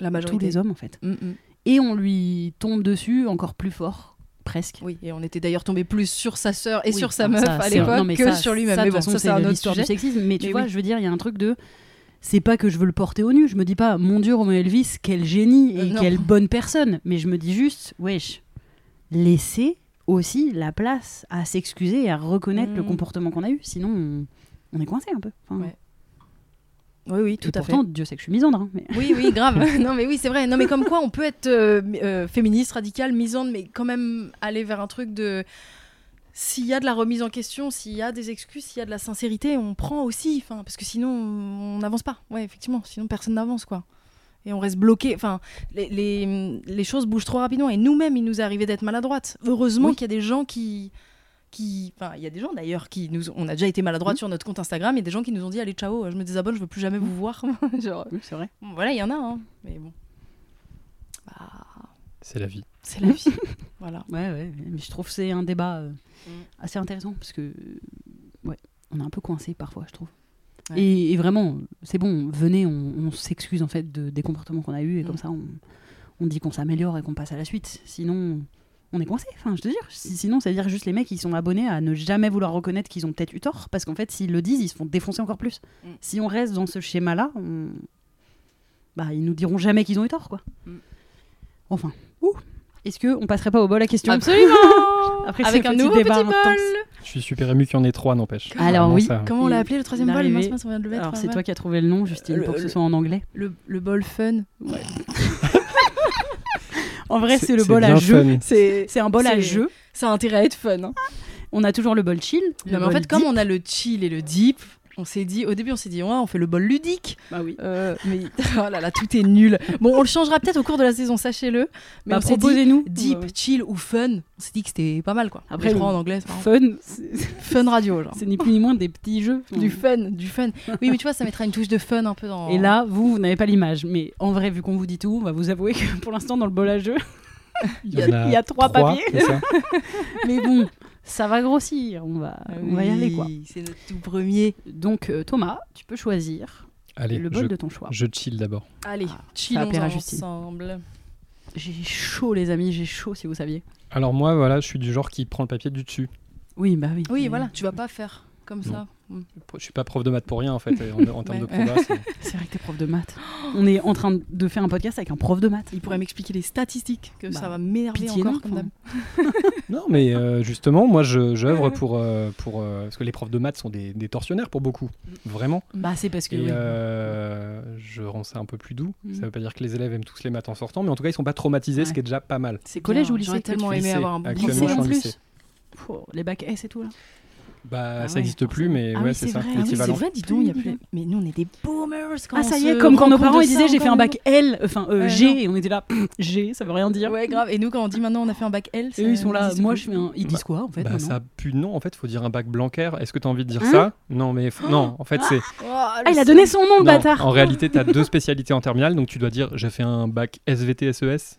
La tous majorité. les hommes en fait. Mm, mm. Et on lui tombe dessus encore plus fort, presque. Oui, et on était d'ailleurs tombé plus sur sa sœur et Oui, sur sa meuf ça, à l'époque que ça- sur lui-même. Mais de bon, toute façon, ça c'est un autre l'histoire du sujet. sexisme. Mais tu Mais vois, oui. je veux dire, il y a un truc de. C'est pas que je veux le porter au nu. Je me dis pas, mon Dieu, Romain Elvis, quel génie et Euh, non. quelle bonne personne. Mais je me dis juste, wesh, laissez aussi la place à s'excuser et à reconnaître le Mm. comportement qu'on a eu. Sinon, on, on est coincé un peu. Enfin, Ouais. Oui, oui, et tout à fait. Dieu sait que je suis misandre. hein, mais... Oui, oui, grave. non, mais oui, c'est vrai. Non, mais comme quoi, on peut être euh, euh, féministe, radicale, misandre, mais quand même aller vers un truc de. S'il y a de la remise en question, s'il y a des excuses, s'il y a de la sincérité, on prend aussi. Enfin, parce que sinon, on n'avance pas. Ouais, effectivement. Sinon, personne n'avance, quoi. Et on reste bloqué. Enfin, les, les, les choses bougent trop rapidement. Et nous-mêmes, il nous est arrivé d'être maladroite. Heureusement Oui. qu'il y a des gens qui. Qui Enfin, il y a des gens d'ailleurs qui nous. On a déjà été maladroite Mhm. sur notre compte Instagram. Il y a des gens qui nous ont dit Allez, ciao, je me désabonne, je veux plus jamais vous voir. Genre, Oui, c'est vrai. Bon, Voilà, il y en a, hein. mais bon. Bah, C'est la vie. c'est la vie. voilà. Ouais, ouais. Mais je trouve que c'est un débat euh, Mm. assez intéressant parce que, euh, ouais, on est un peu coincé parfois, je trouve. Ouais. Et, et vraiment, c'est bon, venez, on, on s'excuse en fait de, des comportements qu'on a eus et Mm. comme ça, on, on dit qu'on s'améliore et qu'on passe à la suite. Sinon, on est coincé. Enfin, je te jure. Si- Sinon, ça veut dire juste les mecs, ils sont abonnés à ne jamais vouloir reconnaître qu'ils ont peut-être eu tort parce qu'en fait, s'ils le disent, ils se font défoncer encore plus. Mm. Si on reste dans ce schéma-là, on, bah, ils nous diront jamais qu'ils ont eu tort, quoi. Mm. Enfin, ouh. Est-ce que on passerait pas au bol à question Absolument Après Avec un nouveau débat petit bol intense. Je suis super ému qu'il y en ait trois, n'empêche. Alors oui. ça- Comment on l'a appelé le troisième bol? arrivé. Mince, mince, on vient de le mettre. Alors c'est ouais. toi qui as trouvé le nom, Justine, Le- pour que ce soit en anglais. Le, le bol fun. En vrai, c'est le bol à jeu. C'est un bol à jeu. ça a intérêt à être fun. hein. On a toujours le bol chill. le Non, mais en fait, comme on a le chill et le deep, on s'est dit, au début, on s'est dit, ouais, on fait le bol ludique. Bah oui. Euh, mais oh là là, tout est nul. Bon, on le changera peut-être au cours de la saison, sachez-le. Mais Bah, on proposez-nous. deep, chill ou fun. On s'est dit que c'était pas mal, quoi. Après, les le trois en anglais, fun, c'est Fun radio, genre. c'est ni plus ni moins des petits jeux. Du fun, du fun. Oui, mais tu vois, ça mettra une touche de fun un peu dans. Et là, vous, vous n'avez pas l'image. Mais en vrai, vu qu'on vous dit tout, on va vous avouer que pour l'instant, dans le bol à jeu, il y a, il y a trois, papiers. Mais bon, ça va grossir. On va, on va y aller, quoi. Ah Oui, C'est notre tout premier. Donc, euh, Thomas, tu peux choisir Allez, le bol je, de ton choix. je chill d'abord. Allez, Ah, chillons ensemble. J'ai chaud, les amis, j'ai chaud, si vous saviez. Alors moi, voilà, je suis du genre qui prend le papier du dessus. Oui, bah oui. Oui, Mais voilà, tu vas pas faire comme Non. ça. Mm. Je suis pas prof de maths pour rien en fait. En, en termes de Ouais. proba, c'est- C'est vrai que t'es prof de maths. On est en train de faire un podcast avec un prof de maths. Il pourrait m'expliquer les statistiques, que Bah, ça va m'énerver encore non, comme. Non, mais euh, justement, moi, je- j'œuvre pour euh, pour euh, parce que les profs de maths sont des, des tortionnaires pour beaucoup, vraiment. Bah, c'est parce que. Et oui. euh, je rends ça un peu plus doux. Mhm. Ça veut pas dire que les élèves aiment tous les maths en sortant, mais en tout cas, ils sont pas traumatisés, Ouais. ce qui est déjà pas mal. C'est collège ou lycée J'aurais tellement aimé Lycée. avoir un bon lycée en en plus. lycée. Oh, les bacs S et tout là. Bah, Ah ça ouais, n'existe plus, mais Ah ouais, oui, c'est ça, vrai. Ah oui. C'est vrai, dis donc, il y a plus. Mais nous, on est des boomers quand Ah, ça y est, comme quand nos parents ils disaient j'ai fait un bac L, enfin euh, Ouais, G, non. et on était là, G, ça veut rien dire. Ouais, grave. Et nous, quand on dit maintenant on a fait un bac L, Et eux, ils sont là, moi je fais un. Ils disent quoi en fait Bah, ça pue non, en fait, faut dire un bac Blanquer. Est-ce que tu as envie de dire Hein ça? Non, mais non, en fait, c'est. Oh, Ah, le il a donné son nom, le bâtard en réalité, tu as deux spécialités en terminale, donc tu dois dire j'ai fait un bac SVT SES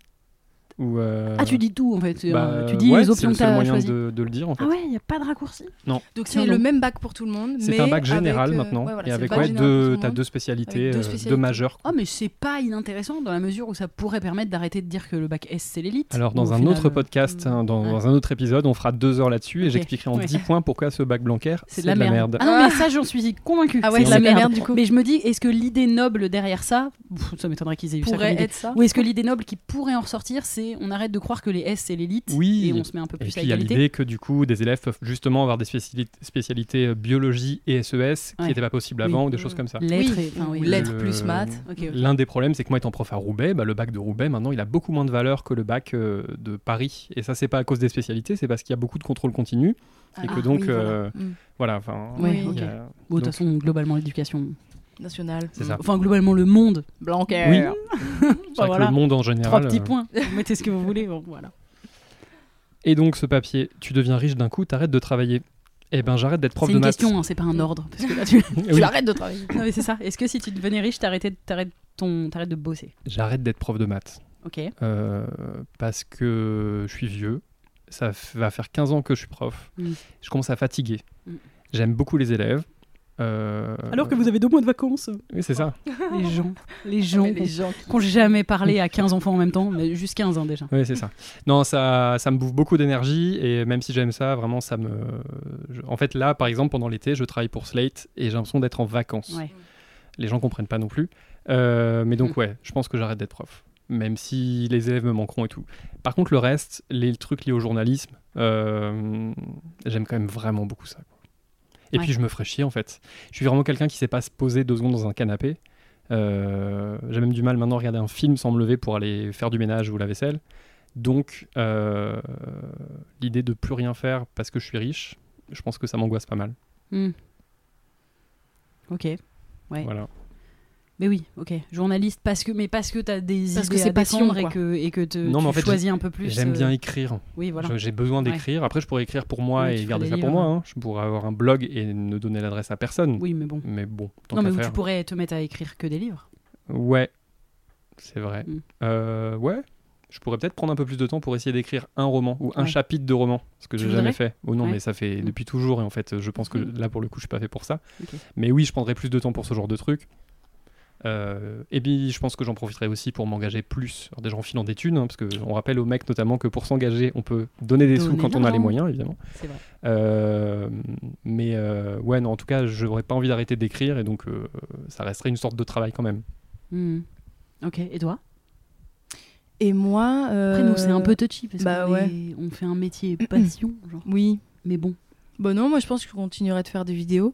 euh, Ah, tu dis tout en fait. c'est bah, tu dis ouais, les c'est options que moyen de, de le dire en fait. Ah ouais, il n'y a pas de raccourci. Donc Tiens c'est le donc. même bac pour tout le monde. C'est mais un bac général avec, euh, maintenant ouais, voilà, et c'est avec ouais, deux, monde. deux spécialités, deux euh, spécialités. deux majeures. Ah, mais c'est pas inintéressant dans la mesure où ça pourrait permettre d'arrêter de dire que le bac S c'est l'élite. Alors dans un final, autre euh, podcast, hein, dans, ouais. dans un autre épisode, on fera deux heures là-dessus et j'expliquerai en ouais. 10 points pourquoi ce bac Blanquer C'est de la merde. Ah non, mais ça j'en suis convaincue. Ah ouais, c'est de la de la merde. du coup. Mais je me dis, est-ce que l'idée noble derrière ça, ça m'étonnerait qu'ils aient eu ça pourrait être ça. Ou est-ce que l'idée noble qui pourrait en ressortir, c'est on arrête de croire que les S c'est l'élite Oui. et on se met un peu Et plus puis à il y a égalité l'idée que du coup des élèves peuvent justement avoir des spécialités, spécialités euh, biologie et SES qui Ouais. n'étaient pas possibles Oui. avant ou des choses comme ça. Lettres Oui, et- enfin, oui. ou lettres Le- plus maths. Ok. L'un des problèmes, c'est que moi étant prof à Roubaix, bah, le bac de Roubaix maintenant il a beaucoup moins de valeur que le bac euh, de Paris. Et ça c'est pas à cause des spécialités, c'est parce qu'il y a beaucoup de contrôle continu et Ah, que donc oui, voilà. euh. Enfin, a- Bon, de donc- toute façon, globalement, l'éducation. National. C'est ça. Enfin, globalement, le monde. Blanquer. Oui. Enfin, c'est vrai que voilà. le monde en Trois général. petits euh, points. Vous mettez ce que vous voulez. Bon, voilà. Et donc ce papier, tu deviens riche d'un coup, t'arrêtes de travailler. Eh ben j'arrête d'être prof C'est de une maths. question, hein, c'est pas un ordre. Parce que là, tu. Oui. Arrêtes de travailler. non, mais c'est ça. Est-ce que si tu devenais riche, t'arrêtais, t'arrêtes ton, t'arrêtes de bosser? J'arrête d'être prof de maths. Ok. Euh, parce que je suis vieux. Ça va faire 15 ans que je suis prof. Mm. Je commence à fatiguer. Mm. J'aime beaucoup les élèves. Euh, Alors que vous avez deux mois de vacances. Oui, c'est ça. Les gens. Les gens qui les gens qui ont jamais parlé à 15 enfants en même temps, mais juste 15 ans déjà. Oui, c'est ça. Non, ça, ça me bouffe beaucoup d'énergie et même si j'aime ça, vraiment, ça me. je- En fait, là, par exemple, pendant l'été, je travaille pour Slate et j'ai l'impression d'être en vacances. Ouais. Les gens comprennent pas non plus. Euh, mais donc, Mm. ouais, je pense que j'arrête d'être prof. Même si les élèves me manqueront et tout. Par contre, le reste, les trucs liés au journalisme, euh, j'aime quand même vraiment beaucoup ça. quoi. Et Ouais. puis, je me ferais chier en fait. Je suis vraiment quelqu'un qui sait pas se poser deux secondes dans un canapé. Euh, J'ai même du mal maintenant à regarder un film sans me lever pour aller faire du ménage ou la vaisselle. Donc, euh, l'idée de plus rien faire parce que je suis riche, je pense que ça m'angoisse pas mal. Hmm. Ok. Ouais. Voilà. Mais oui, ok. Journaliste, parce que, mais parce que t'as des Parce que idées c'est à passion, et que, et que te, Non, mais tu en fait, choisis un peu plus. J'aime euh, bien écrire. Oui, voilà. J'ai besoin Ouais. d'écrire. Après, je pourrais écrire pour moi Oui, et garder ça pour moi. hein. Je pourrais avoir un blog et ne donner l'adresse à personne. Oui, mais bon. Mais bon, tant Non, mais tu pourrais te mettre à écrire que des livres. Ouais, c'est vrai. Mm. Euh, ouais, je pourrais peut-être prendre un peu plus de temps pour essayer d'écrire un roman ou un Ouais. chapitre de roman, ce que j'ai jamais fait. Oh non, Ouais. mais ça fait Mm. depuis toujours et en fait, je pense que Mhm. là pour le coup, je suis pas fait pour ça. Mais oui, je prendrai plus de temps pour ce genre de truc. Euh, et puis, je pense que j'en profiterai aussi pour m'engager plus. Alors déjà en filant des thunes, hein, parce qu'on rappelle aux mecs notamment que pour s'engager, on peut donner des sous quand on a les moyens, évidemment. C'est vrai. Euh, mais euh, ouais, non, en tout cas, je n'aurais pas envie d'arrêter d'écrire et donc euh, ça resterait une sorte de travail quand même. Hmm. Ok, et toi? Et moi. Après, nous, c'est un euh, peu touchy parce bah qu'on ouais. est- on fait un métier passion, genre. Oui. Mais bon. Bon, non, moi je pense que je continuerai de faire des vidéos.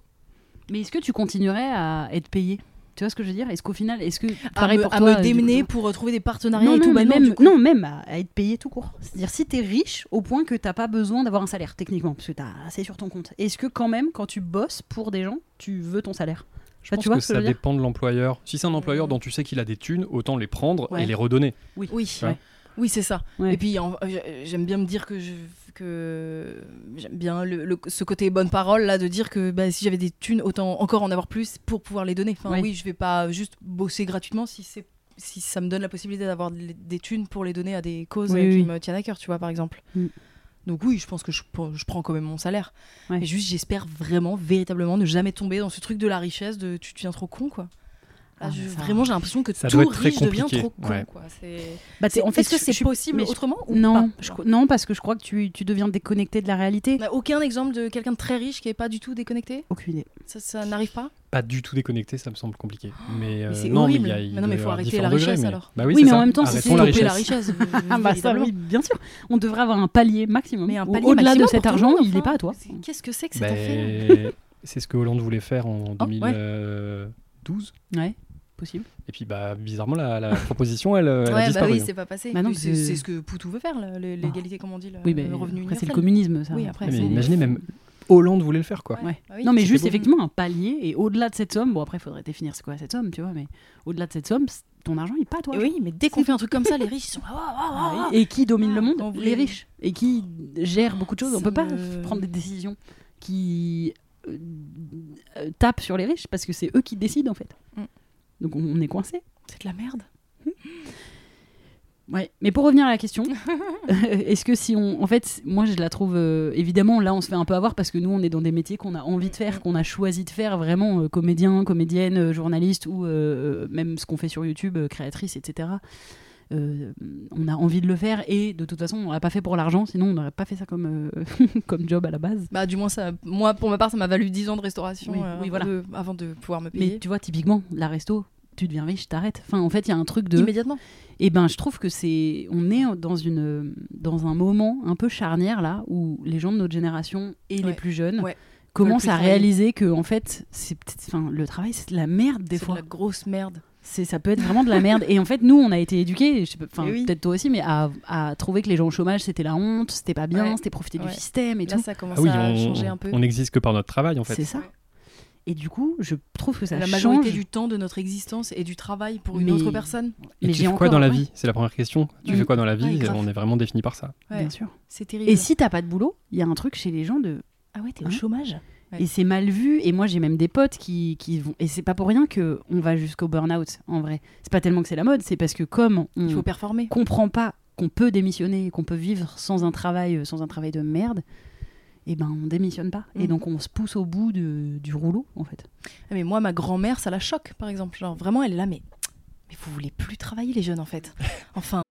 Mais est-ce que tu continuerais à être payé Tu vois ce que je veux dire? Est-ce qu'au final, est-ce que À pareil me, pour à me euh, démener coup- pour euh, trouver des partenariats non, et non, tout. mais Bah même, non, même à, à être payé tout court. C'est-à-dire si t'es riche au point que t'as pas besoin d'avoir un salaire techniquement, parce que t'as assez sur ton compte. Est-ce que quand même, quand tu bosses pour des gens, tu veux ton salaire? Je Bah, pense tu vois que ça dépend de l'employeur. Si c'est un employeur Euh. dont tu sais qu'il a des thunes, autant les prendre Ouais. et les redonner. Oui, vois? oui, c'est ça. Ouais. Et puis euh, j'aime bien me dire que je que j'aime bien le, le- ce côté bonne parole là de dire que bah, si j'avais des thunes autant encore en avoir plus pour pouvoir les donner. Enfin Ouais. oui, je vais pas juste bosser gratuitement si c'est si ça me donne la possibilité d'avoir des thunes pour les donner à des causes Oui, qui oui. me tiennent à cœur, tu vois par exemple. Mm. Donc oui, je pense que je, je prends quand même mon salaire. Ouais. Mais juste j'espère vraiment véritablement ne jamais tomber dans ce truc de la richesse de tu deviens trop con quoi. Ah, je- ça- Vraiment, j'ai l'impression que Ça tout doit être très riche devient trop con. ouais. Quoi. C'est... Bah, t'es- en fait, est-ce que c'est je- possible mais je- autrement ou Non, pas je crois- non, parce que je crois que tu, tu deviens déconnecté de la réalité. On n'a aucun exemple de quelqu'un de très riche qui est pas du tout déconnecté? Aucune idée. Ça, ça n'arrive pas? Pas du tout déconnecté, ça me semble compliqué. Mais, euh, c'est non, horrible. mais il Mais mais faut arrêter la degrés, richesse, mais- alors. Bah oui, Oui, c'est mais en même temps, si c'est la stopper richesse. la richesse. Ah bah ça, véritablement. oui, bien sûr. On devrait avoir un palier maximum. Mais Au-delà de cet argent, il n'est pas à toi. C'est- Qu'est-ce que c'est que cette affaire c'est ce que Hollande voulait faire en Oh, ouais. 2012. Ouais, possible. Et puis, bah, bizarrement, la, la proposition, elle, euh, elle a Ouais, bah disparu. oui, c'est pas passé. Bah c'est, ce que Poutou veut faire, l'égalité, comme on dit, le, Oui, mais le revenu après, c'est le communisme, ça. Oui, après, mais imaginez, même Hollande voulait le faire, quoi. Ouais. Bah oui. non, mais juste beau. effectivement un palier, et au-delà de cette somme, bon après, il faudrait définir c'est quoi cette somme, tu vois, mais au-delà de cette somme, ton argent, il est pas à toi. Et oui, mais dès qu'on fait un truc comme ça, les riches ils sont là. Ah, ah, ah. Et qui domine le Ah, monde on Les riches. Et qui gère beaucoup de choses. On Ça peut pas me- prendre des décisions qui euh, euh, tapent sur les riches parce que c'est eux qui décident en fait. Mm. Donc on, on est coincé. C'est de la merde. Ouais. Mais pour revenir à la question, est-ce que si on, en fait, moi je la trouve euh, évidemment là on se fait un peu avoir parce que nous on est dans des métiers qu'on a envie de faire, qu'on a choisi de faire vraiment euh, comédien, comédienne, euh, journaliste ou euh, même ce qu'on fait sur YouTube, euh, créatrice, etc. Euh, on a envie de le faire et de toute façon on l'a pas fait pour l'argent sinon on n'aurait pas fait ça comme euh, comme job à la base Bah, du moins, ça, moi, pour ma part, ça m'a valu 10 ans de restauration Oui, euh, oui, voilà. de- avant de pouvoir me mais payer. tu vois typiquement la resto tu deviens riche t'arrêtes enfin en fait il y a un truc de Immédiatement. et ben je trouve que c'est on est dans une dans un moment un peu charnière là où les gens de notre génération et les plus jeunes Ouais. commencent plus à réaliser que en fait c'est enfin le travail c'est de la merde des fois de la grosse merde. C'est ça peut être vraiment de la merde et en fait nous on a été éduqués enfin Eh oui. peut-être toi aussi mais à, à trouver que les gens au chômage c'était la honte c'était pas bien Ouais. c'était profiter Ouais. du système et Là, tout ça commence Ah oui, à on, changer un peu. on n'existe que par notre travail, en fait. c'est ça et du coup je trouve que ça la change majorité du temps de notre existence et du travail pour une autre personne. Et Mais tu j'ai fais quoi encore- dans la ouais. vie? C'est la première question. Tu Mm. fais quoi dans la vie. On est vraiment défini par ça. Ouais, bien sûr c'est terrible. et si t'as pas de boulot il y a un truc chez les gens de ah ouais, t'es Hein au chômage? Ouais. Et c'est mal vu. Et moi, j'ai même des potes qui, qui vont. Et c'est pas pour rien que on va jusqu'au burn-out, en vrai. C'est pas tellement que c'est la mode, c'est parce que comme on Il faut performer. comprend pas qu'on peut démissionner, qu'on peut vivre sans un travail, euh, sans un travail de merde, et ben on démissionne pas. Et Mm. donc on se pousse au bout de- du rouleau, en fait. Ah, Mais moi, ma grand-mère, ça la choque, par exemple. Genre, vraiment, elle est là, mais, mais vous voulez plus travailler, les jeunes, en fait. Enfin,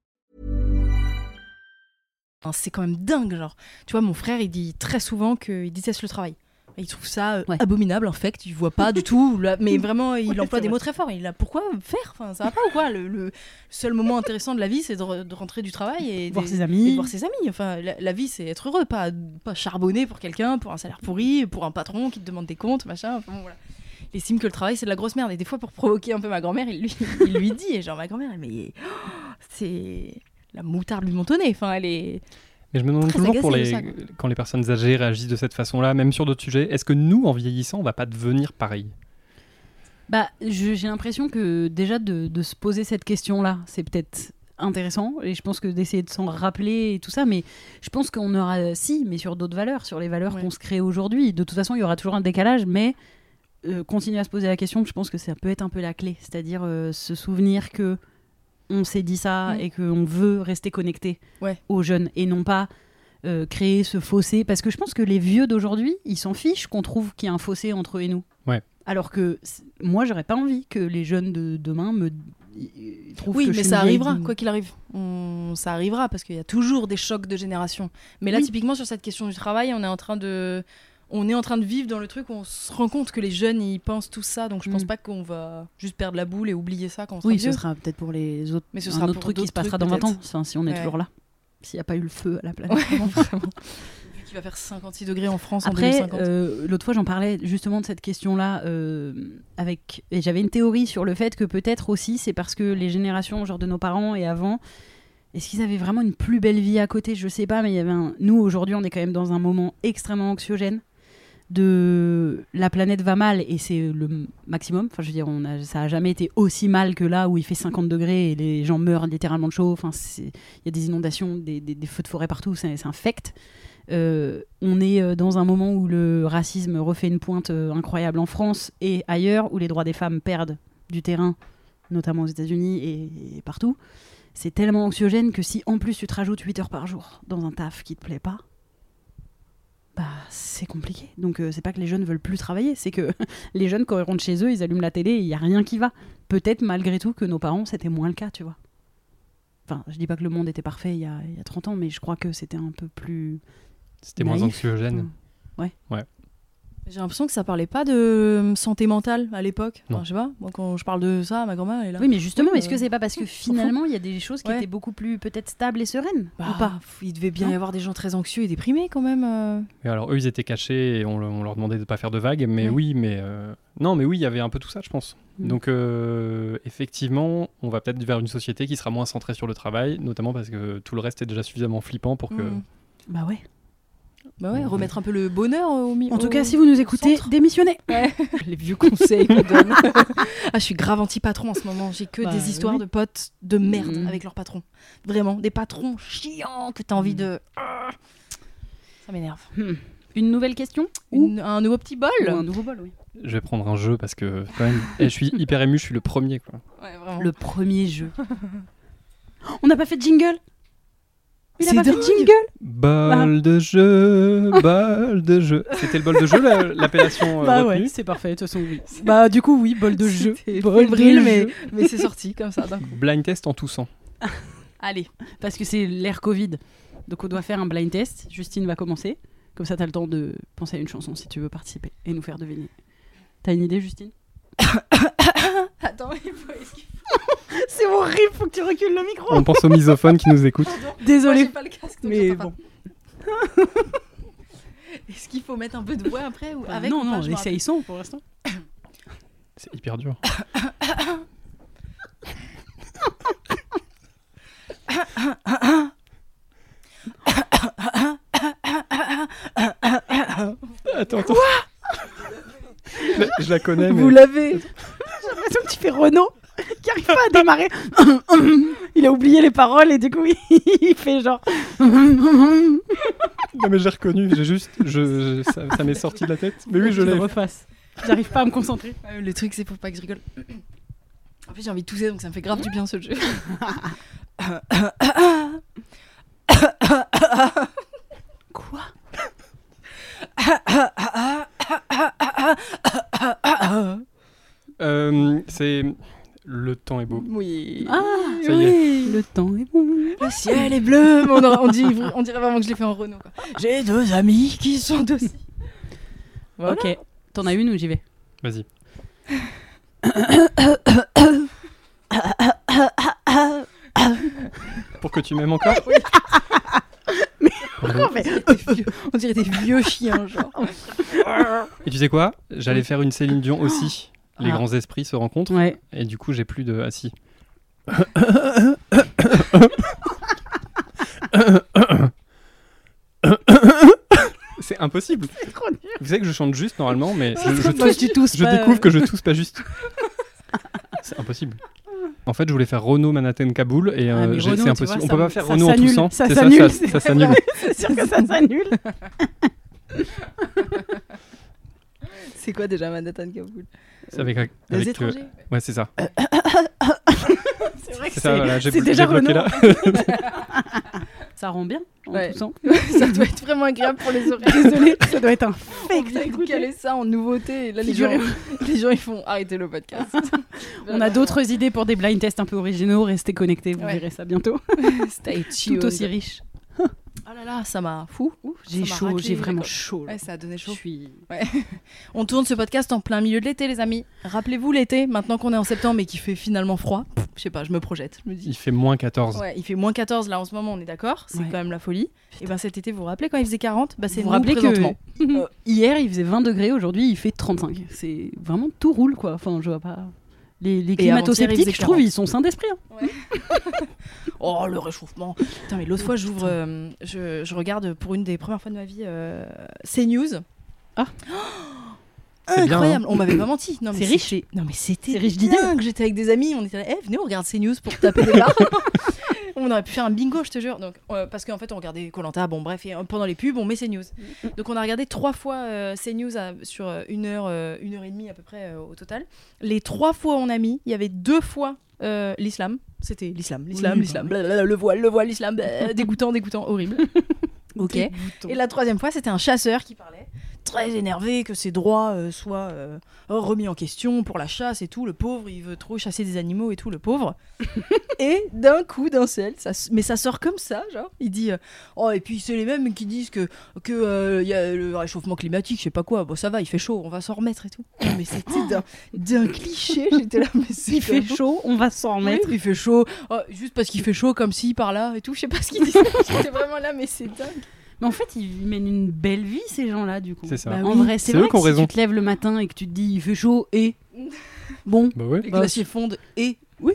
C'est quand même dingue, genre. Tu vois, mon frère, il dit très souvent qu'il déteste le travail. Il trouve ça euh, Ouais. abominable, en fait. Il voit pas du tout. Mais vraiment, il Ouais, emploie des vrai. mots très forts. Il a pourquoi faire? Enfin, ça va pas ou quoi? Le, le seul moment intéressant de la vie, c'est de, re- de rentrer du travail et Voir des- ses amis. et voir ses amis. Enfin, la, la vie, c'est être heureux, pas, pas charbonner pour quelqu'un, pour un salaire pourri, pour un patron qui te demande des comptes, machin. Enfin, bon, voilà. Il estime que le travail, c'est de la grosse merde. Et des fois, pour provoquer un peu ma grand-mère, il lui, il lui dit, et genre, ma grand-mère, mais oh, c'est la moutarde lui montonnée. Enfin, elle est. Mais je me demande Très toujours pour agacée les... de ça, quand les personnes âgées réagissent de cette façon-là, même sur d'autres sujets, est-ce que nous, en vieillissant, on va pas devenir pareil? Bah, j'ai l'impression que déjà de, de se poser cette question-là, c'est peut-être intéressant. Et je pense que d'essayer de s'en rappeler et tout ça, mais je pense qu'on aura, si, mais sur d'autres valeurs, sur les valeurs Ouais. qu'on se crée aujourd'hui. De toute façon, il y aura toujours un décalage, mais euh, continuer à se poser la question. Je pense que ça peut être un peu la clé, c'est-à-dire euh, se souvenir que on s'est dit ça Mm. et qu'on veut rester connecté Ouais. aux jeunes et non pas euh, créer ce fossé. Parce que je pense que les vieux d'aujourd'hui, ils s'en fichent qu'on trouve qu'il y a un fossé entre eux et nous. Ouais. Alors que moi, j'aurais pas envie que les jeunes de demain me Oui, que je mais ça arrivera, quoi qu'il arrive. On- Ça arrivera parce qu'il y a toujours des chocs de génération. Mais là, Oui. typiquement sur cette question du travail, on est en train de, on est en train de vivre dans le truc où on se rend compte que les jeunes ils pensent tout ça. Donc je pense Mm. pas qu'on va juste perdre la boule et oublier ça quand on sera Oui, vieux. ce sera peut-être pour les autres. Mais ce un sera autre truc qui se passera dans 20 ans, enfin, si on est Ouais. toujours là. S'il n'y a pas eu le feu à la planète. Ouais, vraiment. Vu qu'il va faire 56 degrés en France Après, 2050. euh, l'autre fois, j'en parlais justement de cette question-là euh, avec, et j'avais une théorie sur le fait que peut-être aussi c'est parce que les générations, genre de nos parents et avant, est-ce qu'ils avaient vraiment une plus belle vie à côté? Je sais pas, mais il y avait un... nous aujourd'hui, on est quand même dans un moment extrêmement anxiogène. De la planète va mal et c'est le maximum. Enfin, je veux dire, on a... ça a jamais été aussi mal que là où il fait 50 degrés et les gens meurent littéralement de chaud. Enfin, il y a des inondations, des, feux de forêt partout. C'est infect. Euh, on est euh, dans un moment où le racisme refait une pointe euh, incroyable en France et ailleurs, où les droits des femmes perdent du terrain, notamment aux États-Unis et, et partout. C'est tellement anxiogène que si en plus tu te rajoutes 8 heures par jour dans un taf qui te plaît pas, bah c'est compliqué. Donc euh, c'est pas que les jeunes veulent plus travailler, c'est que les jeunes quand ils rentrent chez eux, ils allument la télé et il y a rien qui va. Peut-être malgré tout que nos parents c'était moins le cas, tu vois. Enfin, je dis pas que le monde était parfait il y a, il y a 30 ans, mais je crois que c'était un peu plus C'était moins anxiogène. J'ai l'impression que ça parlait pas de euh, santé mentale à l'époque. Enfin, je sais pas. Moi, quand je parle de ça, ma grand-mère elle est là. Oui, mais justement, Oui, est-ce que bah, c'est pas parce que finalement il y a des choses qui Ouais. étaient beaucoup plus peut-être stables et sereines Bah, ou pas Il devait bien Non y avoir des gens très anxieux et déprimés quand même. euh. Et alors eux ils étaient cachés et on, le- on leur demandait de pas faire de vagues, mais Ouais. oui, mais euh, non, mais oui, il y avait un peu tout ça, je pense. Mm. Donc euh, effectivement, on va peut-être vers une société qui sera moins centrée sur le travail, notamment parce que tout le reste est déjà suffisamment flippant pour que. Mm. Bah ouais. Bah ouais, remettre un peu le bonheur au milieu. En tout cas, si vous nous écoutez, démissionnez. les vieux conseils qu'on donne. ah, je suis grave anti-patron en ce moment. J'ai que Bah, des histoires oui. de potes de merde Mhm. avec leurs patrons. Vraiment, des patrons chiants que t'as envie Mhm. de. Ah, Ça m'énerve. Hmm. Une nouvelle question ou Une- Un nouveau petit bol Ou un nouveau bol, oui. Je vais prendre un jeu parce que quand même, eh, je suis hyper ému, je suis le premier quoi. Ouais, vraiment. Le premier jeu. On n'a pas fait de jingle? Il a C'est pas fait de jingle Bol de jeu, bol de jeu. C'était le bol de jeu la- l'appellation euh, Bah retenue ouais, c'est parfait, de toute façon, oui. Bah du coup, oui, bol de jeu. Bol de mais, jeu. mais c'est sorti comme ça d'un coup. Blind test en toussant. Allez, parce que c'est l'ère Covid. Donc on doit faire un blind test. Justine va commencer. Comme ça, t'as le temps de penser à une chanson si tu veux participer et nous faire deviner. T'as une idée, Justine? Attends, il faut esquiver. C'est horrible, faut que tu recules le micro. On pense aux misophones qui nous écoutent. Désolé. j'ai pas le casque, donc Mais bon. Est-ce qu'il faut mettre un peu de voix après ou Bah, avec non, ou pas, non, essaye sans pour l'instant. C'est hyper dur. attends, attends. Je la- Je la connais, mais. Vous l'avez J'ai l'impression que tu fais Renault qui arrive pas à démarrer. il a oublié les paroles et du coup il fait genre. Non, mais j'ai reconnu, j'ai juste. Je, je- ça ça m'est sorti de la tête. Mais oui, je l'ai. refasse. J'arrive pas à me concentrer. Ouais, le truc, c'est faut pas que je rigole. En fait, j'ai envie de tousser, donc ça me fait grave du bien ce jeu. Quoi? Euh, c'est. Le temps est beau. Oui. Ah Ça y est. Le temps est bon. Le ciel est bleu. mais On, dit- on dirait vraiment que je l'ai fait en Renault. J'ai deux amis qui sont aussi. Voilà. Ok. T'en as une ou j'y vais? Vas-y. Pour que tu m'aimes encore? On dirait des vieux chiens, genre. Et tu sais quoi? J'allais faire une Céline Dion aussi. Les Ah. grands esprits se rencontrent. Ouais. Et du coup, j'ai plus de assis. C'est impossible. Vous savez que je chante juste normalement, mais je, je, découvre que je tousse pas juste. C'est impossible. En fait, je voulais faire Renault Manhattan Kaboul et Ah, euh, Renault, c'est vois, impossible. On peut pas faire Renault en toussant. ça C'est s'annule, ça, c'est ça, ça s'annule. C'est sûr que ça s'annule. C'est quoi déjà Manhattan Kaboul C'est avec, Les avec, euh, étrangers ouais, c'est ça. C'est vrai que C'est ça, voilà, déjà bloqué là. Ça rend bien en Ouais. toussant. Ça doit être vraiment agréable pour les oreilles. Désolée, ça doit être un On fake. vient de caler ça en nouveauté. Et là, les gens, les ils font arrêter le podcast. On a d'autres idées pour des blind tests un peu originaux. Restez connectés, vous Ouais. verrez ça bientôt. Stay Tout aussi riche. Oh là là, ça m'a fou. J'ai chaud, j'ai vraiment chaud. Ouais, ça a donné chaud. suis. On tourne ce podcast en plein milieu de l'été, les amis. Rappelez-vous l'été, maintenant qu'on est en septembre et qu'il fait finalement froid. Je sais pas, je me projette. Je me dis. Il fait moins 14. Ouais, il fait moins 14 là en ce moment, on est d'accord. C'est Ouais. quand même la folie. Et ben cet été, vous vous rappelez quand il faisait 40 Bah c'est Vous vous rappelez que euh, hier il faisait 20 degrés, aujourd'hui il fait 35. C'est vraiment tout roule quoi. Enfin, je vois pas. Les, les climato-sceptiques, je trouve, 40. ils sont sains d'esprit. hein. Oh le réchauffement. Putain mais l'autre fois j'ouvre, euh, je, je regarde pour une des premières fois de ma vie euh, CNews. Ah. C'est bien, Incroyable, on m'avait pas menti. Non, mais C'est riche. Non mais c'était C'est riche d'idées. dingue. J'étais avec des amis, on était là, Eh, venez on regarde CNews pour taper des barres. on aurait pu faire un bingo, je te jure. Donc, euh, parce qu'en fait on regardait Colanta, bon bref, et euh, pendant les pubs on met CNews. Donc on a regardé trois fois euh, CNews à- sur une heure, une heure et demie à peu près au total. Les trois fois on a mis, il y avait deux fois l'islam. C'était l'islam, l'islam, Oui, l'islam, bah le voile, le voile, l'islam, blablabla, dégoûtant, dégoûtant, horrible. ok. Et la troisième fois, c'était un chasseur qui parlait, très énervé que ses droits euh, soient euh, remis en question pour la chasse et tout. Le pauvre, il veut trop chasser des animaux et tout, le pauvre. et d'un coup, d'un seul, ça, mais ça sort comme ça, genre. Il dit euh, Oh, et puis c'est les mêmes qui disent que que y a le réchauffement climatique, je sais pas quoi. Bon, ça va, il fait chaud, on va s'en remettre et tout. Mais c'était d'un- cliché, j'étais là, mais c'est Il fait chaud, on va s'en oui, remettre. il fait chaud, Oh, juste parce qu'il fait chaud comme ci, par là et tout. Je sais pas ce qu'il dit. J'étais vraiment là, mais c'est dingue. Mais en fait, ils mènent une belle vie, ces gens-là, du coup. C'est ça. Bah En oui. vrai, c'est vrai eux qui ont que si raison. tu te lèves le matin et que tu te dis il fait chaud et. Bon. Bah ouais. Les Bah, glaciers fondent et. Oui.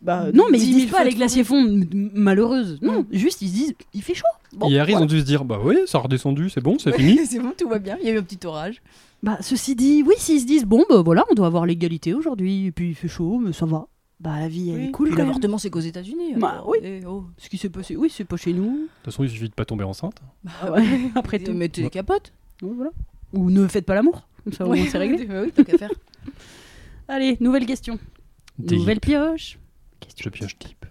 Bah, non, mais 10 ils 000 disent pas les glaciers fondent m- malheureuse. Non, juste ils se disent il fait chaud. Bon, Hier, ils ont dû se dire Bah oui, ça a redescendu, c'est bon, c'est fini. c'est bon, tout va bien. Il y a eu un petit orage. Bah, ceci dit, oui, s'ils se disent bon, bah voilà, on doit avoir l'égalité aujourd'hui, et puis il fait chaud, mais ça va. Bah, la vie, elle est cool l'avortement, c'est qu'aux États-Unis. Bah, oui. et oh. Ce qui s'est passé, oui, c'est pas chez nous. De toute façon, il suffit de pas tomber enceinte. Ah ouais, après tout. Mettez des capotes. Donc, voilà. Ou ne faites pas l'amour. Comme ça, au moins, c'est réglé. Bah oui, tant qu'à faire. Allez, nouvelle question. Deep. Nouvelle pioche. Je pioche type.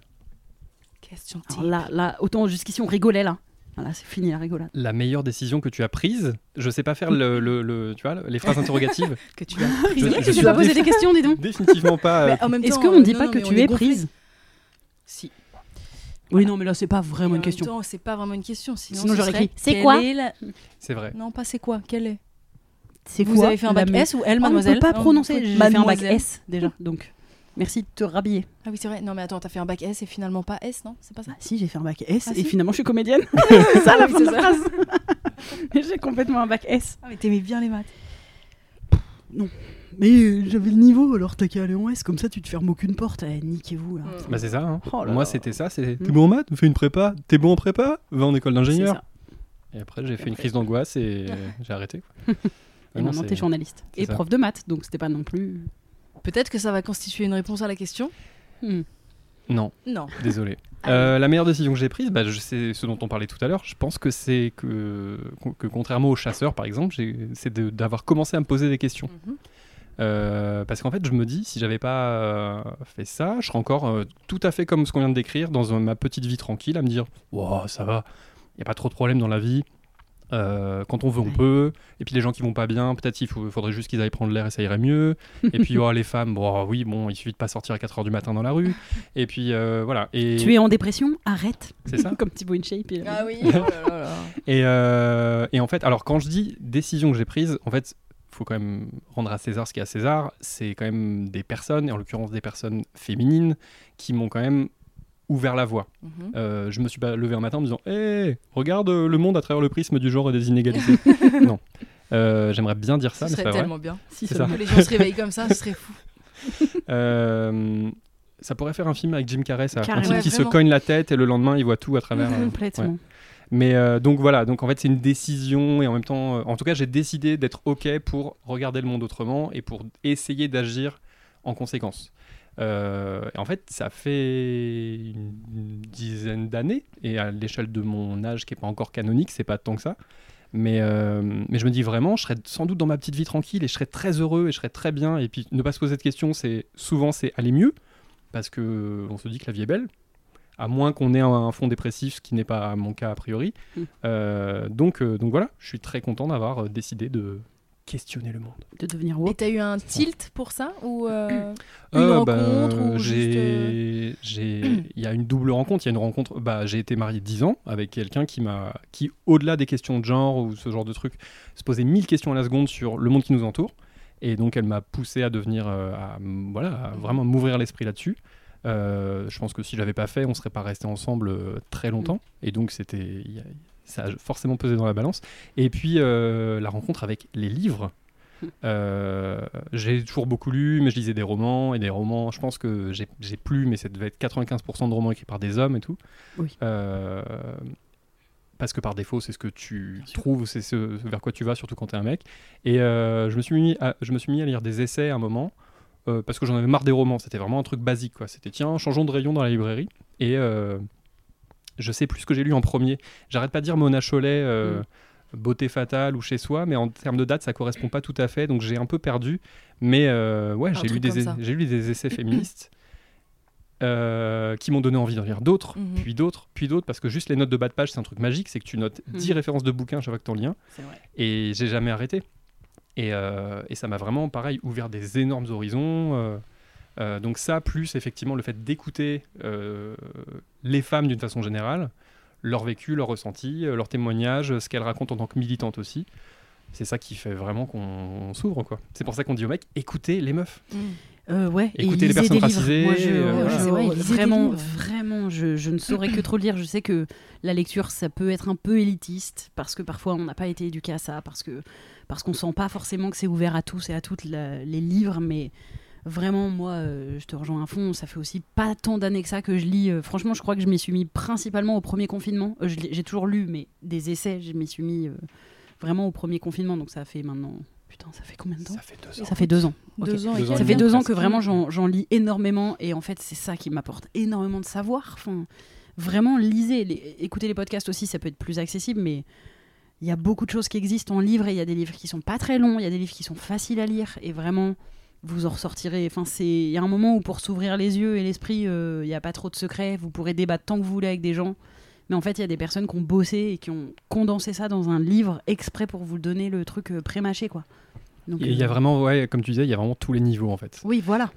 Question Alors là, là, autant jusqu'ici on rigolait là. Voilà, c'est fini la rigolade. La meilleure décision que tu as prise Je sais pas faire le, le- le- tu vois, le- les phrases interrogatives. que tu as Je- C'est vrai je que tu suis vas poser des questions, dis donc. Définitivement pas. euh, Mais en même Est-ce qu'on ne euh, dit non, pas non, que tu es gonflé. prise Si. Oui, non, mais là, c'est pas vraiment une question. temps, c'est pas vraiment une question. Sinon, Sinon, j'aurais écrit, c'est quoi la- C'est vrai. Non, pas c'est quoi. Quelle est C'est Vous avez fait un bac S ou elle, On ne mademoiselle peut pas Non, prononcer. J'ai fait un bac mademoiselle. S déjà, donc merci de te rhabiller. Ah oui, c'est vrai. Non, mais attends, t'as fait un bac S et finalement pas S, non? C'est pas ça? Ah, si, j'ai fait un bac S Ah, et si finalement je suis comédienne. c'est ça la oui, fin de ça. phrase. j'ai complètement un bac S. Ah, mais t'aimais bien les maths. Mais euh, j'avais le niveau, alors t'as qu'à aller en S, comme ça tu te fermes aucune porte. Eh, niquez-vous là. Bah c'est ça. hein. Oh là Moi c'était ça. C'est t'es Mm. bon en maths? Fais une prépa. T'es bon en prépa? Va en école C'est d'ingénieur. ça. Et après j'ai fait une crise d'angoisse et j'ai arrêté. quoi. Et non, maintenant c'est- t'es journaliste et ça. prof de maths, donc c'était pas non plus. Peut-être que ça va constituer une réponse à la question. Hmm. Non, Non. désolé. Euh, la meilleure décision que j'ai prise, bah, je sais ce dont on parlait tout à l'heure. Je pense que c'est que, que contrairement aux chasseurs, par exemple, c'est de- d'avoir commencé à me poser des questions. Mhm. Euh, parce qu'en fait, je me dis, si j'avais pas euh, fait ça, je serais encore euh, tout à fait comme ce qu'on vient de décrire, dans un- ma petite vie tranquille, à me dire, wow, ça va, il n'y a pas trop de problèmes dans la vie. Euh, quand on veut, on Ouais. peut. Et puis les gens qui vont pas bien, peut-être il faut- faudrait juste qu'ils aillent prendre l'air et ça irait mieux. et puis oh, les femmes, bon, oui, bon, il suffit de pas sortir à 4h du matin dans la rue. Et puis euh, voilà. Et Tu es en dépression Arrête. c'est ça. Comme Thibaut InShape. et- Ah oui. oh là là là. Et, euh, et en fait, alors quand je dis décision que j'ai prise, en fait, faut quand même rendre à César ce qui est à César. C'est quand même des personnes, et en l'occurrence des personnes féminines, qui m'ont quand même ouvert la voie. Mhm. Euh, je me suis pas levé un matin en me disant Hé, regarde euh, le monde à travers le prisme du genre et des inégalités. non. Euh, J'aimerais bien dire ça, Ce mais c'est serait pas vrai? tellement bien. Si seulement. Les gens se réveillent comme ça, ce serait fou. Euh, ça pourrait faire un film avec Jim Carrey, ça. Un Ouais, qui vraiment. se cogne la tête et le lendemain il voit tout à travers. Complètement. ouais. Mais euh, donc voilà, donc en fait c'est une décision et en même temps, euh, en tout cas j'ai décidé d'être ok pour regarder le monde autrement et pour essayer d'agir en conséquence. Euh, et en fait ça fait une dizaine d'années et à l'échelle de mon âge qui est pas encore canonique, c'est pas tant que ça. Mais, euh, mais je me dis vraiment, je serais sans doute dans ma petite vie tranquille et je serais très heureux et je serais très bien. Et puis ne pas se poser de questions, c'est souvent c'est aller mieux parce que on se dit que la vie est belle, à moins qu'on ait un, un fond dépressif, ce qui n'est pas mon cas a priori. Mm. Euh, donc, euh, donc voilà, je suis très content d'avoir décidé de questionner le monde. De devenir Et woke. t'as eu un tilt pour ça ou euh, une Euh, bah, rencontre ou euh, j'ai, il y a une double rencontre. Il y a une rencontre. Bah, j'ai été marié 10 ans avec quelqu'un qui m'a, qui au-delà des questions de genre ou ce genre de trucs, se posait mille questions à la seconde sur le monde qui nous entoure. Et donc, elle m'a poussé à devenir, euh, à, voilà, à vraiment m'ouvrir l'esprit là-dessus. Euh, je pense que si je l'avais pas fait, on serait pas resté ensemble euh, très longtemps. Et donc, c'était, ça a forcément pesé dans la balance. Et puis, euh, la rencontre avec les livres. Euh, j'ai toujours beaucoup lu, mais je lisais des romans et des romans. Je pense que j'ai j'ai plus, mais ça devait être 95% de romans écrits par des hommes et tout. Oui. Euh, parce que par défaut, c'est ce que tu trouves, c'est ce vers quoi tu vas, surtout quand tu es un mec. Et euh, je, me suis mis à, je me suis mis à lire des essais à un moment, parce que j'en avais marre des romans. C'était vraiment un truc basique. quoi. C'était tiens, changeons de rayon dans la librairie. Et je sais plus ce que j'ai lu en premier. J'arrête pas de dire Mona Chollet. euh, Beauté fatale ou chez soi, mais en termes de date, ça correspond pas tout à fait, donc j'ai un peu perdu. Mais euh, ouais, j'ai lu, des, comme ça. j'ai lu des essais féministes euh, qui m'ont donné envie d'en lire d'autres, Mhm. puis d'autres, puis d'autres, parce que juste les notes de bas de page, c'est un truc magique, c'est que tu notes 10 Mhm. références de bouquins chaque fois que t'en lis un, et j'ai jamais arrêté. Et, euh, et ça m'a vraiment, pareil, ouvert des énormes horizons. euh, euh, donc ça, plus effectivement le fait d'écouter euh, les femmes d'une façon générale, leur vécu, leur ressenti, euh, leurs témoignages, ce qu'elles racontent en tant que militantes aussi. C'est ça qui fait vraiment qu'on s'ouvre, quoi. C'est pour ça qu'on dit aux mecs, écoutez les meufs. Euh, ouais, et Écoutez les personnes racisées, Moi, je, euh, voilà. vraiment, vraiment, je, je ne saurais que trop lire. Je sais que la lecture, ça peut être un peu élitiste parce que parfois on n'a pas été éduqué à ça, parce que parce qu'on sent pas forcément que c'est ouvert à tous et à toutes la- les livres, mais vraiment, moi, euh, je te rejoins à fond. Ça fait aussi pas tant d'années que ça que je lis. Euh, franchement, je crois que je m'y suis mis principalement au premier confinement. Euh, J'ai toujours lu, mais des essais, je m'y suis mis euh, vraiment au premier confinement. Donc ça fait maintenant. Putain, ça fait combien de temps? Ça fait deux ans. Ça fait deux ans. Deux ans et. Ça fait deux ans que vraiment j'en j'en lis énormément et en fait c'est ça qui m'apporte énormément de savoir. Enfin, vraiment lisez, les- écoutez les podcasts aussi, ça peut être plus accessible, mais il y a beaucoup de choses qui existent en livre et il y a des livres qui sont pas très longs, il y a des livres qui sont faciles à lire et vraiment vous en ressortirez. Enfin, c'est il y a un moment où pour s'ouvrir les yeux et l'esprit, euh, il n'y a pas trop de secrets. Vous pourrez débattre tant que vous voulez avec des gens. Mais en fait, il y a des personnes qui ont bossé et qui ont condensé ça dans un livre exprès pour vous donner le truc euh, pré-mâché, quoi. Il y a euh, vraiment, ouais, comme tu disais, il y a vraiment tous les niveaux en fait. Oui, voilà.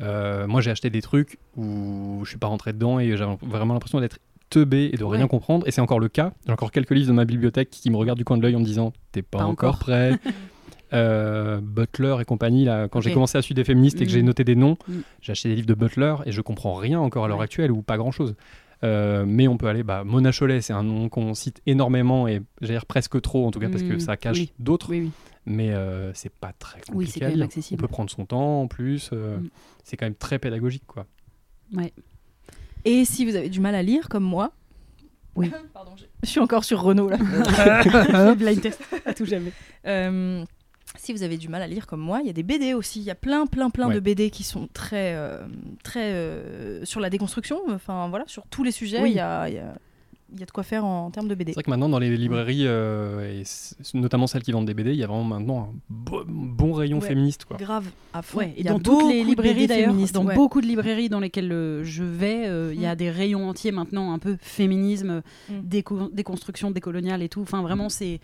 Moi, j'ai acheté des trucs où je suis pas rentré dedans et j'avais vraiment l'impression d'être teubé et de rien Ouais. comprendre. Et c'est encore le cas. J'ai encore quelques livres de ma bibliothèque qui me regardent du coin de l'œil en me disant T'es pas, Pas encore encore. prêt. Euh, Butler et compagnie, là, quand j'ai commencé à suivre des féministes et que j'ai Mhm. noté des noms, Mhm. j'ai acheté des livres de Butler et je comprends rien encore à l'heure Ouais. actuelle ou pas grand chose. mais on peut aller, bah, Mona Chollet, c'est un nom qu'on cite énormément et j'ai dire presque trop en tout cas parce que ça cache Oui. d'autres, Oui, oui. mais euh, c'est pas très compliqué Oui, c'est quand même accessible. On peut prendre son temps en plus, euh, Mm. c'est quand même très pédagogique quoi. Et si vous avez du mal à lire comme moi. Oui. Pardon, je- je suis encore sur Renault là. Blind test à tout jamais. Euh, si vous avez du mal à lire comme moi, il y a des BD aussi. Il y a plein, plein, plein Ouais. de BD qui sont très, euh, très euh, sur la déconstruction. Enfin voilà, sur tous les sujets, Oui. il y, a, il y a- il y a de quoi faire en, termes de BD. C'est vrai que maintenant dans les librairies, euh, et notamment celles qui vendent des BD, il y a vraiment maintenant un bo- bon rayon Ouais. féministe quoi. Grave, à fond. Ouais, et Il y a dans toutes les librairies d'ailleurs, dans ouais. beaucoup de librairies dans lesquelles euh, je vais, euh, il y a Mm. des rayons entiers maintenant un peu féminisme, Mm. déco- déconstruction décoloniale et tout. Enfin vraiment c'est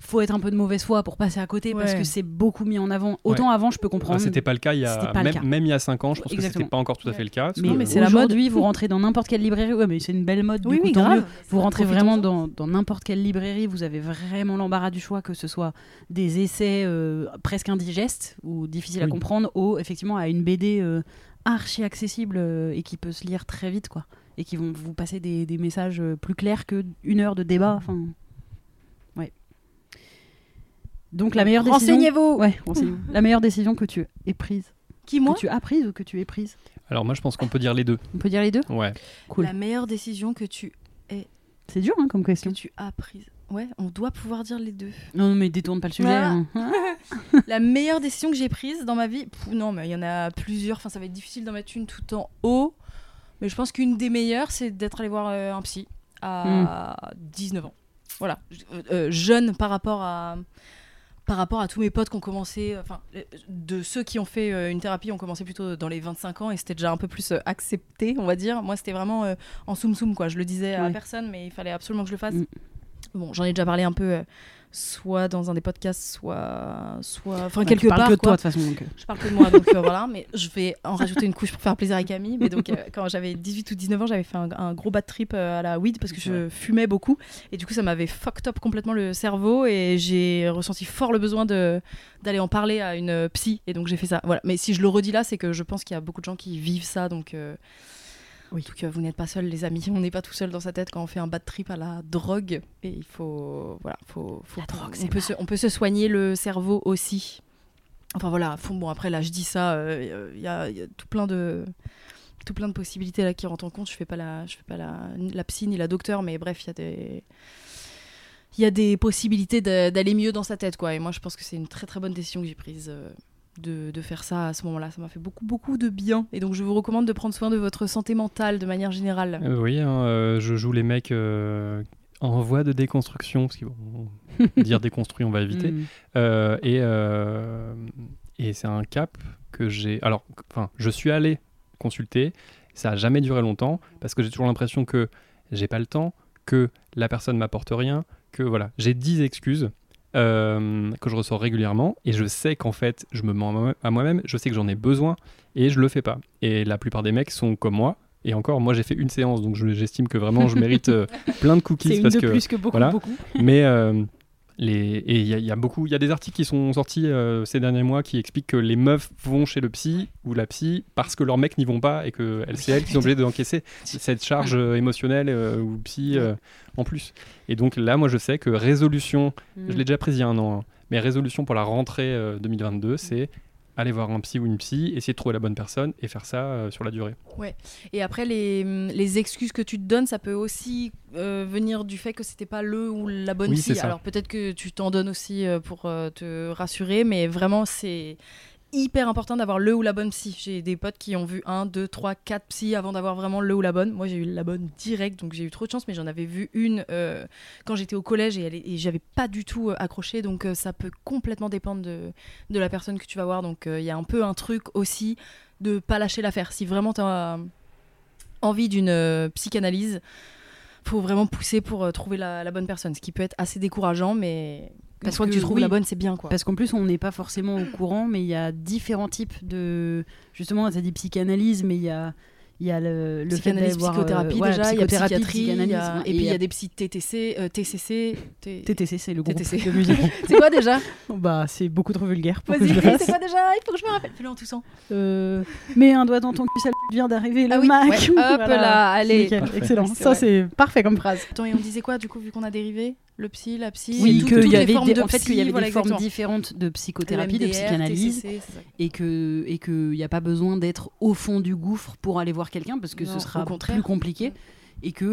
faut être un peu de mauvaise foi pour passer à côté parce que c'est beaucoup mis en avant. Autant avant je peux Ah, comprendre. c'était pas le cas il y a même, cas. même il y a 5 ans, je pense que Exactement. c'était pas encore tout à fait le cas. mais, que- mais c'est la mode. aujourd'hui vous rentrez dans n'importe quelle librairie, ouais mais c'est une belle mode Oui, du coup oui, tant grave. mieux. Vous rentrez vraiment dans dans n'importe quelle librairie, vous avez vraiment l'embarras du choix, que ce soit des essais euh, presque indigestes ou difficiles à comprendre, ou effectivement à une BD euh, archi accessible euh, et qui peut se lire très vite, quoi. Et qui vont vous passer des, des messages plus clairs que une heure de débat. Enfin. Donc la meilleure décision. Renseignez-vous. Ouais, la meilleure décision que tu aies prise. Qui moi que tu as prise ou que tu aies prise. Alors moi je pense qu'on peut dire les deux. On peut dire les deux. Ouais. Cool. La meilleure décision que tu C'est dur hein, comme que question. tu as prise. Ouais, on doit pouvoir dire les deux. Non, non, mais détourne pas le sujet. Ah. hein. la meilleure décision que j'ai prise dans ma vie, pff, non, mais il y en a plusieurs. Enfin, ça va être difficile d'en mettre une tout en haut. Mais je pense qu'une des meilleures, c'est d'être allé voir euh, un psy à 19 ans. voilà, euh, euh, jeune par rapport à par rapport à tous mes potes qui ont commencé, enfin, euh, de ceux qui ont fait euh, une thérapie ont commencé plutôt dans les 25 ans et c'était déjà un peu plus euh, accepté, on va dire. Moi, c'était vraiment euh, en soum soum, quoi. Je le disais à personne, mais il fallait absolument que je le fasse. Mm. Bon, j'en ai déjà parlé un peu, euh, soit dans un des podcasts, soit, soit, enfin quelque tu parles part. que de toi de toute façon. donc, euh. Je parle que de moi, donc euh, voilà. Mais je vais en rajouter une couche pour faire plaisir à Camille. Mais donc, euh, quand j'avais 18 ou 19 ans, j'avais fait un, un gros bad trip à la weed parce que je fumais beaucoup. Et du coup, ça m'avait fucked up complètement le cerveau. Et j'ai ressenti fort le besoin de d'aller en parler à une psy. Et donc, j'ai fait ça. Voilà. Mais si je le redis là, c'est que je pense qu'il y a beaucoup de gens qui vivent ça. Donc, euh, Oui. Donc, euh, vous n'êtes pas seuls, les amis. On n'est pas tout seul dans sa tête quand on fait un bad trip à la drogue. Et il faut. Voilà. Faut, faut La drogue, on, c'est peut se, on peut se soigner le cerveau aussi. Enfin voilà, bon après là je dis ça, euh, il y, a, il y a tout plein de tout plein de possibilités là qui rentrent en compte. Je fais pas la, je fais pas la, la psy ni la docteur, mais bref il y a des il y a des possibilités d'aller mieux dans sa tête quoi. Et moi je pense que c'est une très très bonne décision que j'ai prise. euh, de, de faire ça à ce moment-là, ça m'a fait beaucoup beaucoup de bien et donc je vous recommande de prendre soin de votre santé mentale de manière générale. Euh, oui, hein, euh, je joue les mecs euh, en voie de déconstruction, parce qu'ils vont dire déconstruit, on va éviter. Mm. Euh, et et c'est un cap que j'ai. Alors, enfin, je suis allé consulter. Ça a jamais duré longtemps parce que j'ai toujours l'impression que j'ai pas le temps, que la personne m'apporte rien, que voilà, j'ai 10 excuses. Euh, que je ressors régulièrement et je sais qu'en fait je me mens à moi- à moi-même, je sais que j'en ai besoin et je le fais pas. Et la plupart des mecs sont comme moi et encore moi j'ai fait une séance donc je- j'estime que vraiment je mérite euh, plein de C'est cookies une parce de que plus que beaucoup, voilà. beaucoup. mais euh, les et il y, a- il y a beaucoup, il y a des articles qui sont sortis euh, ces derniers mois qui expliquent que les meufs vont chez le psy ou la psy parce que leurs mecs n'y vont pas et que c'est elles qui sont obligées d'encaisser cette charge euh, émotionnelle euh, ou psy en plus. Et donc là, moi, je sais que résolution, Mm. je l'ai déjà prise il y a un an, hein, mais résolution pour la rentrée euh, 2022, c'est aller voir un psy ou une psy, essayer de trouver la bonne personne et faire ça euh, sur la durée. Et après, les, les excuses que tu te donnes, ça peut aussi euh, venir du fait que c'était pas le ou la bonne Oui, psy. Alors peut-être que tu t'en donnes aussi euh, pour te rassurer, mais vraiment, c'est hyper important d'avoir le ou la bonne psy. J'ai des potes qui ont vu un, deux, trois, quatre psys avant d'avoir vraiment le ou la bonne. Moi, j'ai eu la bonne direct, donc j'ai eu trop de chance, mais j'en avais vu une euh, quand j'étais au collège et, j'avais pas du tout euh, accroché, donc euh, ça peut complètement dépendre de, de la personne que tu vas voir. Donc il y a un peu un truc aussi de pas lâcher l'affaire. Si vraiment tu as envie d'une psychanalyse, faut vraiment pousser pour trouver la bonne personne, ce qui peut être assez décourageant, mais une Parce fois que, que tu trouves oui. la bonne, c'est bien quoi. Parce qu'en plus, on n'est pas forcément au courant, mais il y a différents types de. Justement, tu as dit psychanalyse, mais il y a, il y a le, le fait d'avoir. euh, psychothérapie ouais, déjà, il y a psychothérapie, psychiatrie, a- et puis il y a des psy TTC, euh, TCC. T- TTC, c'est le groupe TTC. de musique. C'est quoi déjà? Bah, c'est beaucoup trop vulgaire pour que je le c'est quoi déjà? Il faut que je me rappelle. Fais-le en toussant. Euh, mets un doigt dans ton cul, ça vient d'arriver le Ah oui, Mac. ouais. Hop là, allez. Nickel, excellent. Ça, c'est parfait comme phrase. Attends, et on disait quoi du coup vu qu'on a dérivé? Le psy, la psy, Oui, tout- qu'il y avait des, de en fait qu'il y avait voilà, des formes différentes de psychothérapie, de psychanalyse, TCC, et que et que il n'y a pas besoin d'être au fond du gouffre pour aller voir quelqu'un parce que Non, ce sera plus compliqué et que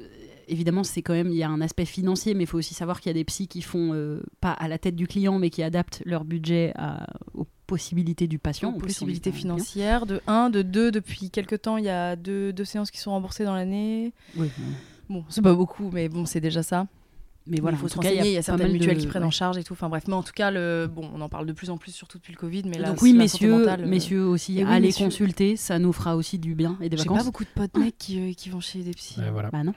euh, évidemment c'est quand même il y a un aspect financier mais il faut aussi savoir qu'il y a des psys qui font euh, pas à la tête du client mais qui adaptent leur budget à- aux possibilités du patient aux possibilités financières. De 1, de 2, depuis quelques temps, il y a deux, deux séances qui sont remboursées dans l'année. Oui, Bon, c'est pas beaucoup, mais bon, c'est déjà ça. Mais voilà il faut en se tout cas, renseigner. Il y a certaines mutuelles de- qui prennent ouais. en charge et tout. Enfin bref, mais en tout cas, le... bon, on en parle de plus en plus, surtout depuis le Covid. Mais là, donc oui messieurs mentale, euh, messieurs aussi oui, allez messieurs. consulter ça nous fera aussi du bien et des J'ai vacances pas beaucoup de potes mecs qui, euh, qui vont chez des psys. Ouais, voilà. bah non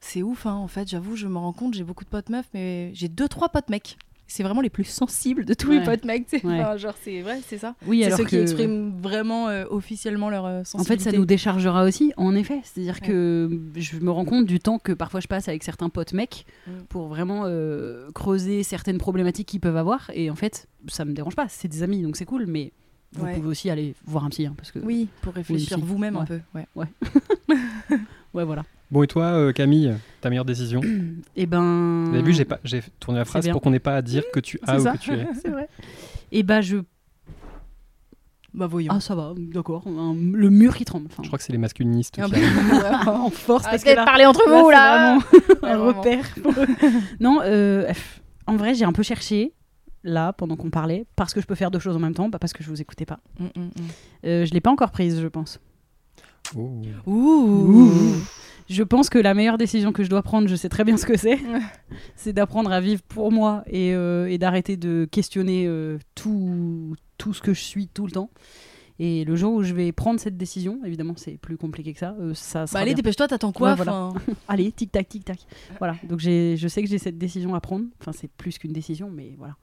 C'est ouf, hein, en fait, j'avoue, je me rends compte, j'ai beaucoup de potes meufs, mais j'ai deux, trois potes mecs. C'est vraiment les plus sensibles de tous Ouais. mes potes mecs. c'est- Ouais. enfin, genre, c'est vrai, c'est ça. oui c'est ceux que qui expriment vraiment euh, officiellement leur euh, En sensibilité. fait, ça nous déchargera aussi, en effet. C'est-à-dire Ouais. que je me rends compte du temps que parfois je passe avec certains potes mecs Mm. pour vraiment euh, creuser certaines problématiques qu'ils peuvent avoir. Et en fait, ça me dérange pas. C'est des amis, donc c'est cool. Mais vous pouvez aussi aller voir un psy, hein, parce que Oui, pour réfléchir vous-même un peu. Ouais. ouais, voilà. Bon, et toi, euh, Camille, ta meilleure décision Et ben. Avez vu, j'ai pas, j'ai tourné la phrase pour qu'on n'ait pas à dire que tu as ou ça. que tu es. c'est vrai. Et ben je. Bah voyons. Ah ça va, d'accord. Un- Le mur qui tremble. Enfin, Je crois que c'est les masculinistes Un qui arrivent. en force parce que là, parler entre là, vous c'est là. vraiment un vraiment. repère. pour eux. non, euh, pff, en vrai, j'ai un peu cherché là pendant qu'on parlait parce que je peux faire deux choses en même temps, pas parce que je vous écoutais pas. Mm, mm, mm. Euh, je l'ai pas encore prise, je pense. Oh. Ouh. Je pense que la meilleure décision que je dois prendre, je sais très bien ce que c'est, c'est d'apprendre à vivre pour moi et, euh, et d'arrêter de questionner euh, tout, tout ce que je suis tout le temps. Et le jour où je vais prendre cette décision, évidemment, c'est plus compliqué que ça. euh, ça sera Bah allez, bien. dépêche-toi, t'attends quoi Ouais, voilà. Allez, tic tac, tic tac. Voilà. Donc j'ai- je sais que j'ai cette décision à prendre. Enfin, c'est plus qu'une décision, mais voilà.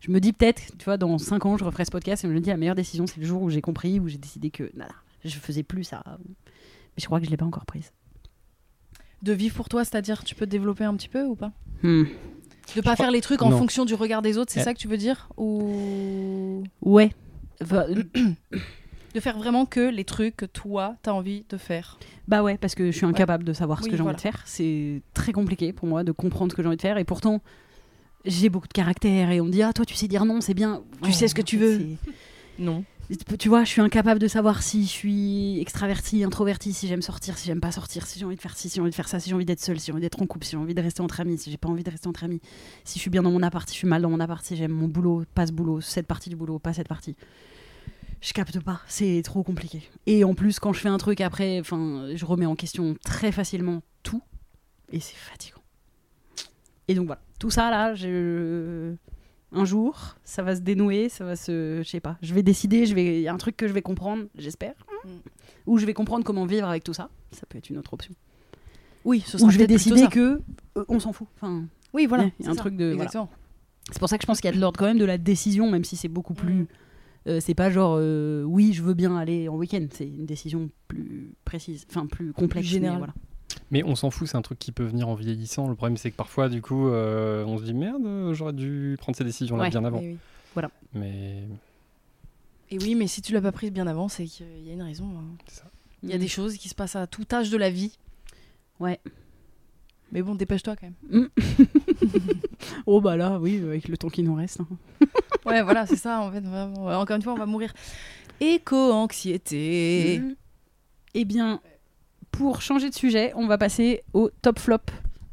Je me dis peut-être, tu vois, dans 5 ans, je referai ce podcast et je me dis la meilleure décision, c'est le jour où j'ai compris, où j'ai décidé que nada, je faisais plus ça. Mais je crois que je l'ai pas encore prise. De vivre pour toi, c'est-à-dire, tu peux te développer un petit peu ou pas Hmm. De pas faire les trucs en non. fonction du regard des autres, c'est Eh. ça que tu veux dire Ou Ouais. Enfin, de faire vraiment que les trucs que toi, t'as envie de faire Bah ouais, parce que je suis incapable de savoir ce Oui, que j'ai voilà. envie de faire. C'est très compliqué pour moi de comprendre ce que j'ai envie de faire. Et pourtant, j'ai beaucoup de caractère. Et on me dit, ah, toi, tu sais dire non, c'est bien. Tu sais ce que tu veux. Non. Tu vois, je suis incapable de savoir si je suis extraverti, introverti, si j'aime sortir, si j'aime pas sortir, si j'ai envie de faire ci, si j'ai envie de faire ça, si j'ai envie d'être seule, si j'ai envie d'être en couple, si j'ai envie de rester entre amis, si j'ai pas envie de rester entre amis, si je suis bien dans mon appart, si je suis mal dans mon appart, si j'aime mon boulot, pas ce boulot, cette partie du boulot, pas cette partie. Je capte pas, c'est trop compliqué. Et en plus, quand je fais un truc après, je remets en question très facilement tout, et c'est fatigant. Et donc voilà, tout ça là, je un jour, ça va se dénouer, ça va se. Je sais pas. Je vais décider, je vais. Il y a un truc que je vais comprendre, j'espère. Mm. Ou je vais comprendre comment vivre avec tout ça. Ça peut être une autre option. Oui, ce Ou sera je vais décider que euh, on s'en fout. Enfin, Oui, voilà. il y a c'est un ça. truc de- voilà. Exactement. c'est pour ça que je pense qu'il y a de l'ordre quand même de la décision, même si c'est beaucoup plus. Mm. euh, c'est pas genre euh, oui, je veux bien aller en week-end. C'est une décision plus précise, enfin plus complexe. générale. voilà. Mais on s'en fout, c'est un truc qui peut venir en vieillissant. Le problème, c'est que parfois, du coup, euh, on se dit merde, j'aurais dû prendre ces décisions-là Ouais. bien avant. Oui, oui. Mais Et oui, mais si tu l'as pas prise bien avant, c'est qu'il y a une raison. hein. C'est ça. Il y a Mm. des choses qui se passent à tout âge de la vie. Ouais. Mais bon, dépêche-toi quand même. Oh bah là, oui, avec le temps qui nous reste. hein. Ouais, voilà, c'est ça en fait. Vraiment. Encore une fois, on va mourir. Éco-anxiété. Mhm. Eh bien, pour changer de sujet, on va passer au top flop,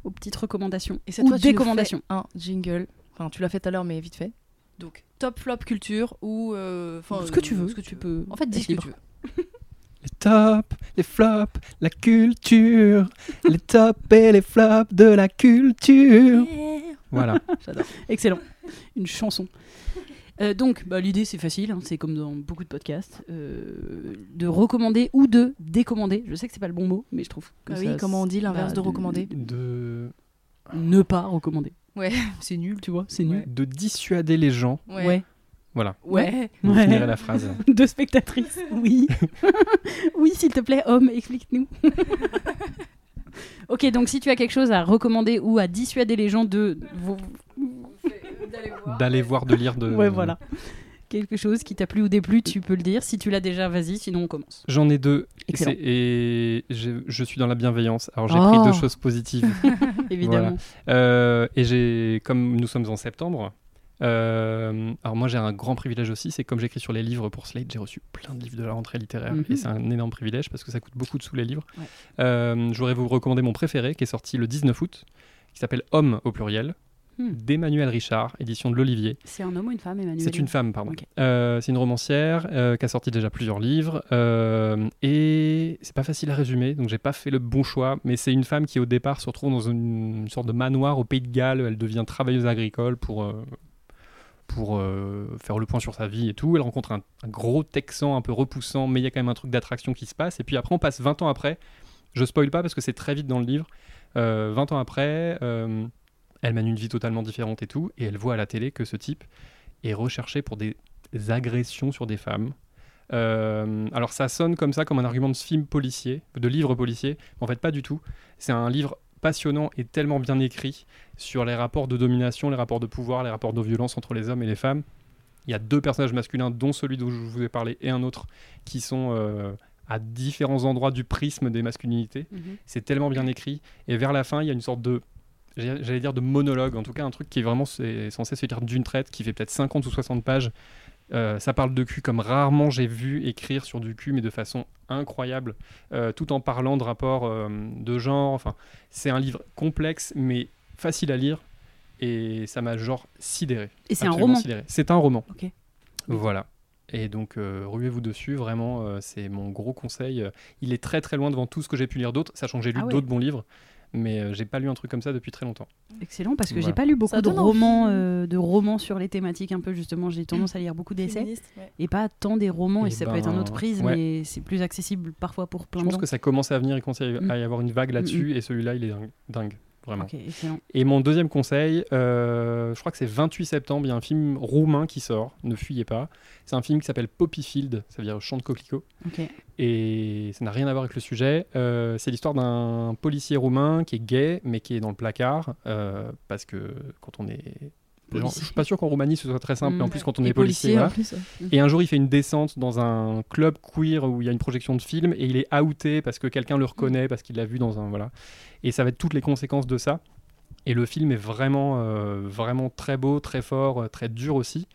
aux petites recommandations Et cette ou fois, tu nous décommandations. fais un jingle. Enfin, tu l'as fait tout à l'heure, mais vite fait. Donc, top flop culture ou. euh, enfin, Ce que tu euh, veux, Ce que tu peux En fait, dis ce que tu veux. les tops, les flops, la culture, les tops et les flops de la culture. Voilà. Excellent. Une chanson. Euh, donc, bah, l'idée c'est facile, hein, c'est comme dans beaucoup de podcasts, euh, de recommander ou de décommander. Je sais que c'est pas le bon mot, mais je trouve que Ah ça- oui, comment on dit l'inverse bah, de recommander De, Ne pas recommander. Ouais, c'est nul. Tu vois, c'est nul. de dissuader les gens. Ouais. Ouais. Voilà. Ouais. Vous Ouais. finirez la phrase. De spectatrice. Oui. oui, s'il te plaît, homme, explique-nous. ok, donc si tu as quelque chose à recommander ou à dissuader les gens de. D'aller voir, de lire, de. Ouais, voilà. Quelque chose qui t'a plu ou déplu, tu peux le dire. Si tu l'as déjà, vas-y, sinon on commence. J'en ai deux. Et Excellent. Et je, suis dans la bienveillance. Alors j'ai Oh. pris deux choses positives. Évidemment. Euh, et j'ai, comme nous sommes en septembre, euh, alors moi j'ai un grand privilège aussi, c'est comme j'écris sur les livres pour Slate, j'ai reçu plein de livres de la rentrée littéraire Mhm. et c'est un énorme privilège parce que ça coûte beaucoup de sous les livres. Ouais. Euh, je voudrais vous recommander mon préféré qui est sorti le 19 août, qui s'appelle Homme au pluriel, Hmm. d'Emmanuel Richard, édition de l'Olivier. C'est un homme ou une femme, Emmanuel C'est une femme, pardon. Euh, c'est une romancière euh, qui a sorti déjà plusieurs livres euh, et c'est pas facile à résumer, donc j'ai pas fait le bon choix. Mais c'est une femme qui au départ se retrouve dans une, une sorte de manoir au Pays de Galles. Elle devient travailleuse agricole pour pour euh, faire le point sur sa vie et tout. Elle rencontre un, un gros Texan un peu repoussant, mais il y a quand même un truc d'attraction qui se passe. Et puis après, on passe 20 ans après. Je spoil pas parce que c'est très vite dans le livre. Euh, 20 ans après, euh, elle mène une vie totalement différente et tout, et elle voit à la télé que ce type est recherché pour des agressions sur des femmes. Euh, alors ça sonne comme ça, comme un argument de film policier, de livre policier, mais en fait pas du tout. C'est un livre passionnant et tellement bien écrit sur les rapports de domination, les rapports de pouvoir, les rapports de violence entre les hommes et les femmes. Il y a deux personnages masculins, dont celui dont je vous ai parlé, et un autre, qui sont euh, à différents endroits du prisme des masculinités. Mhm. C'est tellement bien écrit. Et vers la fin, il y a une sorte de, j'allais dire de monologue, en tout cas un truc qui est vraiment c'est censé se dire d'une traite, qui fait peut-être 50 ou 60 pages. Euh, ça parle de cul comme rarement j'ai vu écrire sur du cul, mais de façon incroyable, euh, tout en parlant de rapports euh, de genre. Enfin, c'est un livre complexe, mais facile à lire. Et ça m'a genre sidéré. Et c'est un roman. C'est un roman. Ok. Voilà. Et donc, euh, ruez-vous dessus, vraiment, euh, c'est mon gros conseil. Il est très très loin devant tout ce que j'ai pu lire d'autres, sachant que j'ai lu Ah ouais. d'autres bons livres, mais euh, j'ai pas lu un truc comme ça depuis très longtemps. Excellent, parce que Voilà. j'ai pas lu beaucoup de romans, euh, de romans sur les thématiques un peu justement. J'ai tendance à lire beaucoup d'essais ouais. et pas tant des romans. Et, Eh ça peut être un ben, autre prisme, ouais. mais c'est plus accessible parfois pour plein Je de pense gens. que ça commence à venir, il commence à y Mm. à y avoir une vague là-dessus, et celui-là, il est dingue, dingue, vraiment. Et mon deuxième conseil, euh, je crois que c'est 28 septembre, il y a un film roumain qui sort, ne fuyez pas. C'est un film qui s'appelle Poppy Field, ça veut dire champ de coquelicot. Ok. Et ça n'a rien à voir avec le sujet. Euh, c'est l'histoire d'un policier roumain qui est gay, mais qui est dans le placard, euh, parce que quand on est... Policier. Je suis pas sûr qu'en Roumanie ce soit très simple, Mm. mais en plus quand on Et est policier, policier, voilà. en plus. ouais. Et un jour, il fait une descente dans un club queer où il y a une projection de film et il est outé parce que quelqu'un le reconnaît, parce qu'il l'a vu dans un. Voilà. Et ça va être toutes les conséquences de ça. Et le film est vraiment, euh, vraiment très beau, très fort, euh, très dur aussi.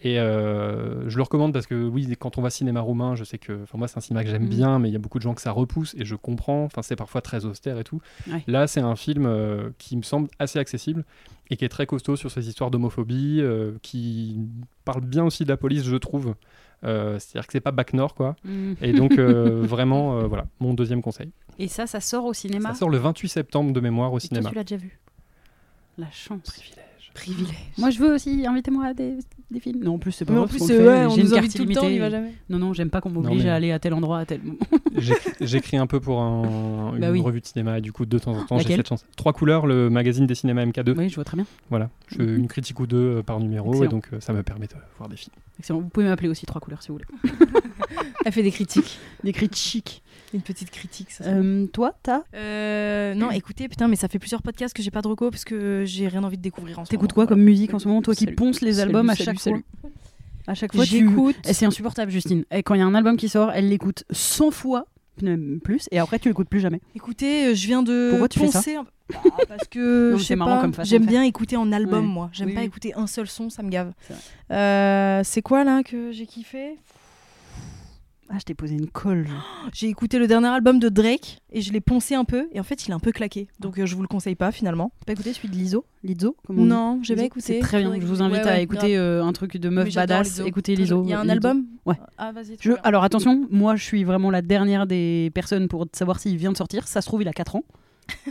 Et euh, je le recommande parce que, oui, quand on va cinéma roumain, je sais que. Enfin, moi, c'est un cinéma que j'aime Mm. bien, mais il y a beaucoup de gens que ça repousse et je comprends. Enfin, c'est parfois très austère et tout. Ouais. Là, c'est un film euh, qui me semble assez accessible et qui est très costaud sur ces histoires d'homophobie, euh, qui parle bien aussi de la police, je trouve. C'est-à-dire que c'est pas bac nord, quoi. Mm. Et donc, vraiment, voilà, mon deuxième conseil. Et ça, ça sort au cinéma? Ça sort le 28 septembre de mémoire au Et toi, cinéma. tu l'as déjà vu? La chance. Privilège. Privilège. Moi, je veux aussi, invitez-moi à des, des films. Non, en plus, c'est pas Mais en grave, plus, on c'est le fait, ouais, on j'ai une nous carte invite tout le temps, on y illimitée. va jamais. Non, non, j'aime pas qu'on m'oblige mais- à aller à tel endroit, à tel moment. J'écris- un peu pour un- une Bah oui. revue de cinéma et du coup, de temps en temps, j'ai cette chance. Trois couleurs, le magazine des cinémas MK2. oui, je vois très bien. Voilà, je fais Mhm. une critique ou deux euh, par numéro Excellent. et donc euh, ça me permet de voir des films. Excellent. Vous pouvez m'appeler aussi trois couleurs si vous voulez. Elle fait des critiques. Des critiques. Une petite critique, ça. Euh, toi, t'as Euh, non, écoutez, putain, mais ça fait plusieurs podcasts que j'ai pas de reco parce que j'ai rien envie de découvrir en ce T'écoutes quoi comme musique en ce moment Toi qui Salut. ponces les Salut, albums à chaque salut. fois. À chaque fois. J'écoute. Et C'est insupportable, Justine. Et quand il y a un album qui sort, elle l'écoute 100 fois, plus, et après tu l'écoutes plus jamais. Écoutez, euh, je viens de Pourquoi tu fais ça Bah, parce que c'est marrant pas, comme façon j'aime bien écouter en album Ouais. moi. J'aime Oui, pas oui. écouter un seul son, ça me gave. C'est. Euh, C'est quoi là que j'ai kiffé? Ah, je t'ai posé une colle. J'ai écouté le dernier album de Drake et je l'ai poncé un peu et en fait il est un peu claqué. Donc euh, je vous le conseille pas finalement. T'as pas écouté celui de Lizzo? Lizzo Non, j'ai pas écouté. C'est très bien. Je vous invite ouais, à écouter euh, un truc de meuf badass. Lizzo. Écoutez Lizzo. Il y a un Lizzo. album? Ouais. Ah vas-y. Je- alors attention, moi je suis vraiment la dernière des personnes pour savoir s'il vient de sortir. Ça se trouve, il a 4 ans.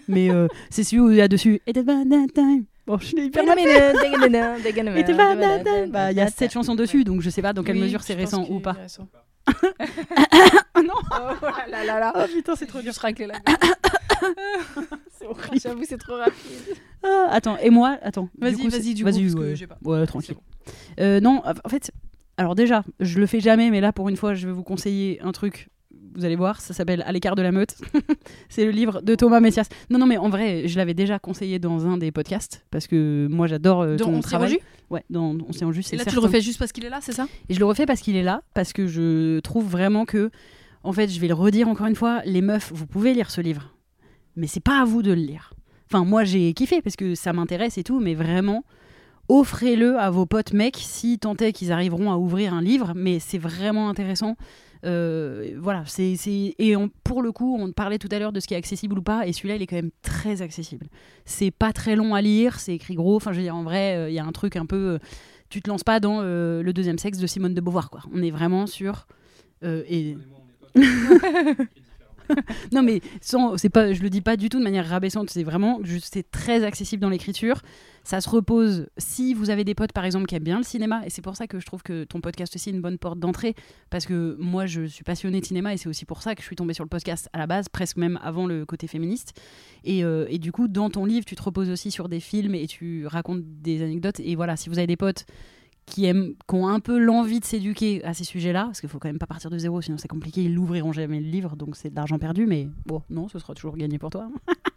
Mais euh, c'est celui où il y a dessus. It is about that time. Bon, je l'ai hyper. Bah, Il y a 7 chansons dessus, donc je sais pas dans quelle mesure c'est récent ou pas. Oh non Oh là là là. Oh putain, c'est trop dur. Je la C'est horrible. J'avoue, c'est trop rapide. Ah, attends, et moi, attends. Vas-y, coup, vas-y, du coup, parce que ouais. j'ai pas. Ouais, tranquille. Euh, non, en fait, alors déjà, je le fais jamais, mais là, pour une fois, je vais vous conseiller un truc. Vous allez voir, ça s'appelle À l'écart de la meute. c'est le livre de Thomas Messias. Non, non, mais en vrai, je l'avais déjà conseillé dans un des podcasts parce que moi, j'adore euh, ton On travail. Ouais, dans On s'est en juste. Et là, tu le refais juste parce qu'il est là, c'est ça? Et je le refais parce qu'il est là, parce que je trouve vraiment que, en fait, je vais le redire encore une fois, les meufs, vous pouvez lire ce livre, mais c'est pas à vous de le lire. Enfin, moi, j'ai kiffé parce que ça m'intéresse et tout, mais vraiment, offrez-le à vos potes mecs si tant est qu'ils arriveront à ouvrir un livre, mais c'est vraiment intéressant. Euh, voilà, c'est c'est- et on- pour le coup, on parlait tout à l'heure de ce qui est accessible ou pas, et celui-là, il est quand même très accessible. C'est pas très long à lire, c'est écrit gros. Enfin, je veux dire, en vrai, euh, il y a un truc un peu. euh, tu te lances pas dans euh, le deuxième sexe de Simone de Beauvoir, quoi. On est vraiment sur. euh, et... non mais sans, c'est pas, je le dis pas du tout de manière rabaissante, c'est vraiment c'est très accessible dans l'écriture. Ça se repose si vous avez des potes par exemple qui aiment bien le cinéma et c'est pour ça que je trouve que ton podcast aussi est une bonne porte d'entrée parce que moi je suis passionnée de cinéma et c'est aussi pour ça que je suis tombée sur le podcast à la base presque même avant le côté féministe et, euh, et du coup dans ton livre tu te reposes aussi sur des films et tu racontes des anecdotes et voilà si vous avez des potes qui, aiment, qui ont un peu l'envie de s'éduquer à ces sujets-là, parce qu'il faut quand même pas partir de zéro, sinon c'est compliqué, ils l'ouvriront jamais le livre, donc c'est de l'argent perdu, mais bon, non, ce sera toujours gagné pour toi.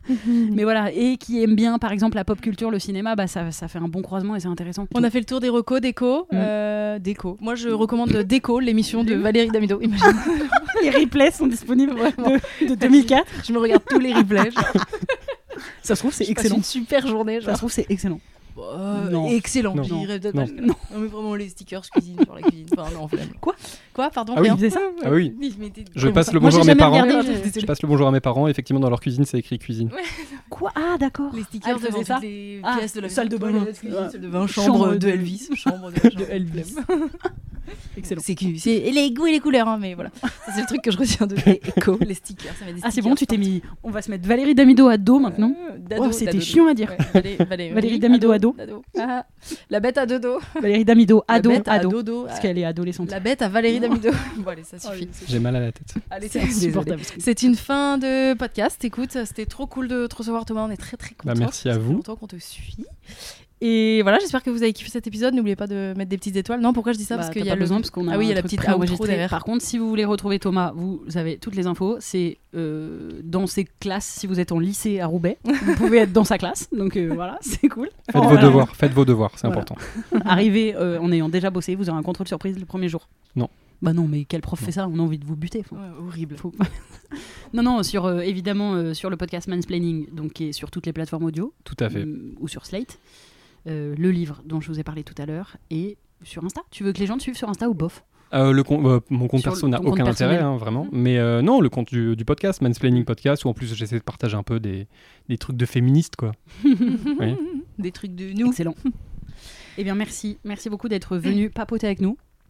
mais voilà, et qui aiment bien, par exemple, la pop culture, le cinéma, bah, ça, ça fait un bon croisement et c'est intéressant. On a fait le tour des recos, déco. Mm. euh, déco. Moi, je recommande Déco, l'émission de Valérie Damido. Imagine, Les replays sont disponibles Vraiment. de, de 2004. je me regarde tous les replays. genre, Ça se trouve, c'est excellent. une super journée. Ça Genre. se trouve, c'est excellent. Euh, Non. Excellent. Non. Non. pas- Non. mais vraiment les stickers cuisine sur la cuisine. Enfin, non. Quoi? Quoi Pardon Ah oui, faisait ça? Ah oui. mais t'es- Je passe le Moi, bonjour à mes parents. regardé, Je passe le bonjour à mes parents. Effectivement, dans leur cuisine, c'est écrit cuisine. Quoi? Ah, d'accord. Les Ah, stickers faisait devant ça les Ah, pièces de la salle de bain. salle de Chambre chambre de Elvis, chambre de, de Elvis. Excellent. C'est les goûts et les couleurs, hein, mais voilà. C'est le truc que je retiens de Echo, les stickers. Ça met des Ah, c'est stickers bon, tu t'es mis. On va se mettre Valérie Damido à dos maintenant. Euh, Oh, c'était chiant à dire. ouais, Valé- Valé- Valérie Damido à dos. Dado. Ah, la bête à deux dos. Valérie Damido, La ado, bête à ado. dodo. Parce qu'elle est adolescente. La bête à Valérie Damido. bon, allez, ça suffit. J'ai mal à la tête. Allez, C'est c'est insupportable. insupportable. C'est une fin de podcast. Écoute, c'était trop cool de te recevoir, Thomas. On est très très contents. Bah, merci à Ça fait vous. longtemps qu'on te suit. Et voilà, j'espère que vous avez kiffé cet épisode. N'oubliez pas de mettre des petites étoiles. Non, pourquoi je dis ça Bah, Parce qu'il t'as y a pas le besoin parce qu'on a ah oui, il y a la petite derrière. Par contre, si vous voulez retrouver Thomas, vous avez toutes les infos. C'est euh, dans ses classes. Si vous êtes en lycée à Roubaix, vous pouvez être dans sa classe. Donc euh, voilà, c'est cool. Faites vos Voilà. devoirs, faites vos devoirs, c'est Voilà. important. Arrivez euh, en ayant déjà bossé, vous aurez un contrôle surprise le premier jour. Non. Bah non, mais quel prof fait ça? On a envie de vous buter. faut- Ouais, horrible. faut- non, non, sur euh, évidemment euh, sur le podcast Mansplaining, donc qui est sur toutes les plateformes audio Tout à fait. ou sur Slate. Euh, le livre dont je vous ai parlé tout à l'heure et sur Insta. Tu veux que les gens te suivent sur Insta ou bof? Euh, le euh, mon compte Sur perso n'a aucun intérêt, hein, vraiment. Mais euh, non, le compte du, du podcast, Mansplaining Podcast, où en plus j'essaie de partager un peu des, des trucs de féministes, quoi. Oui. Des trucs de nous. Excellent. eh bien, merci. Merci beaucoup d'être venu papoter avec nous.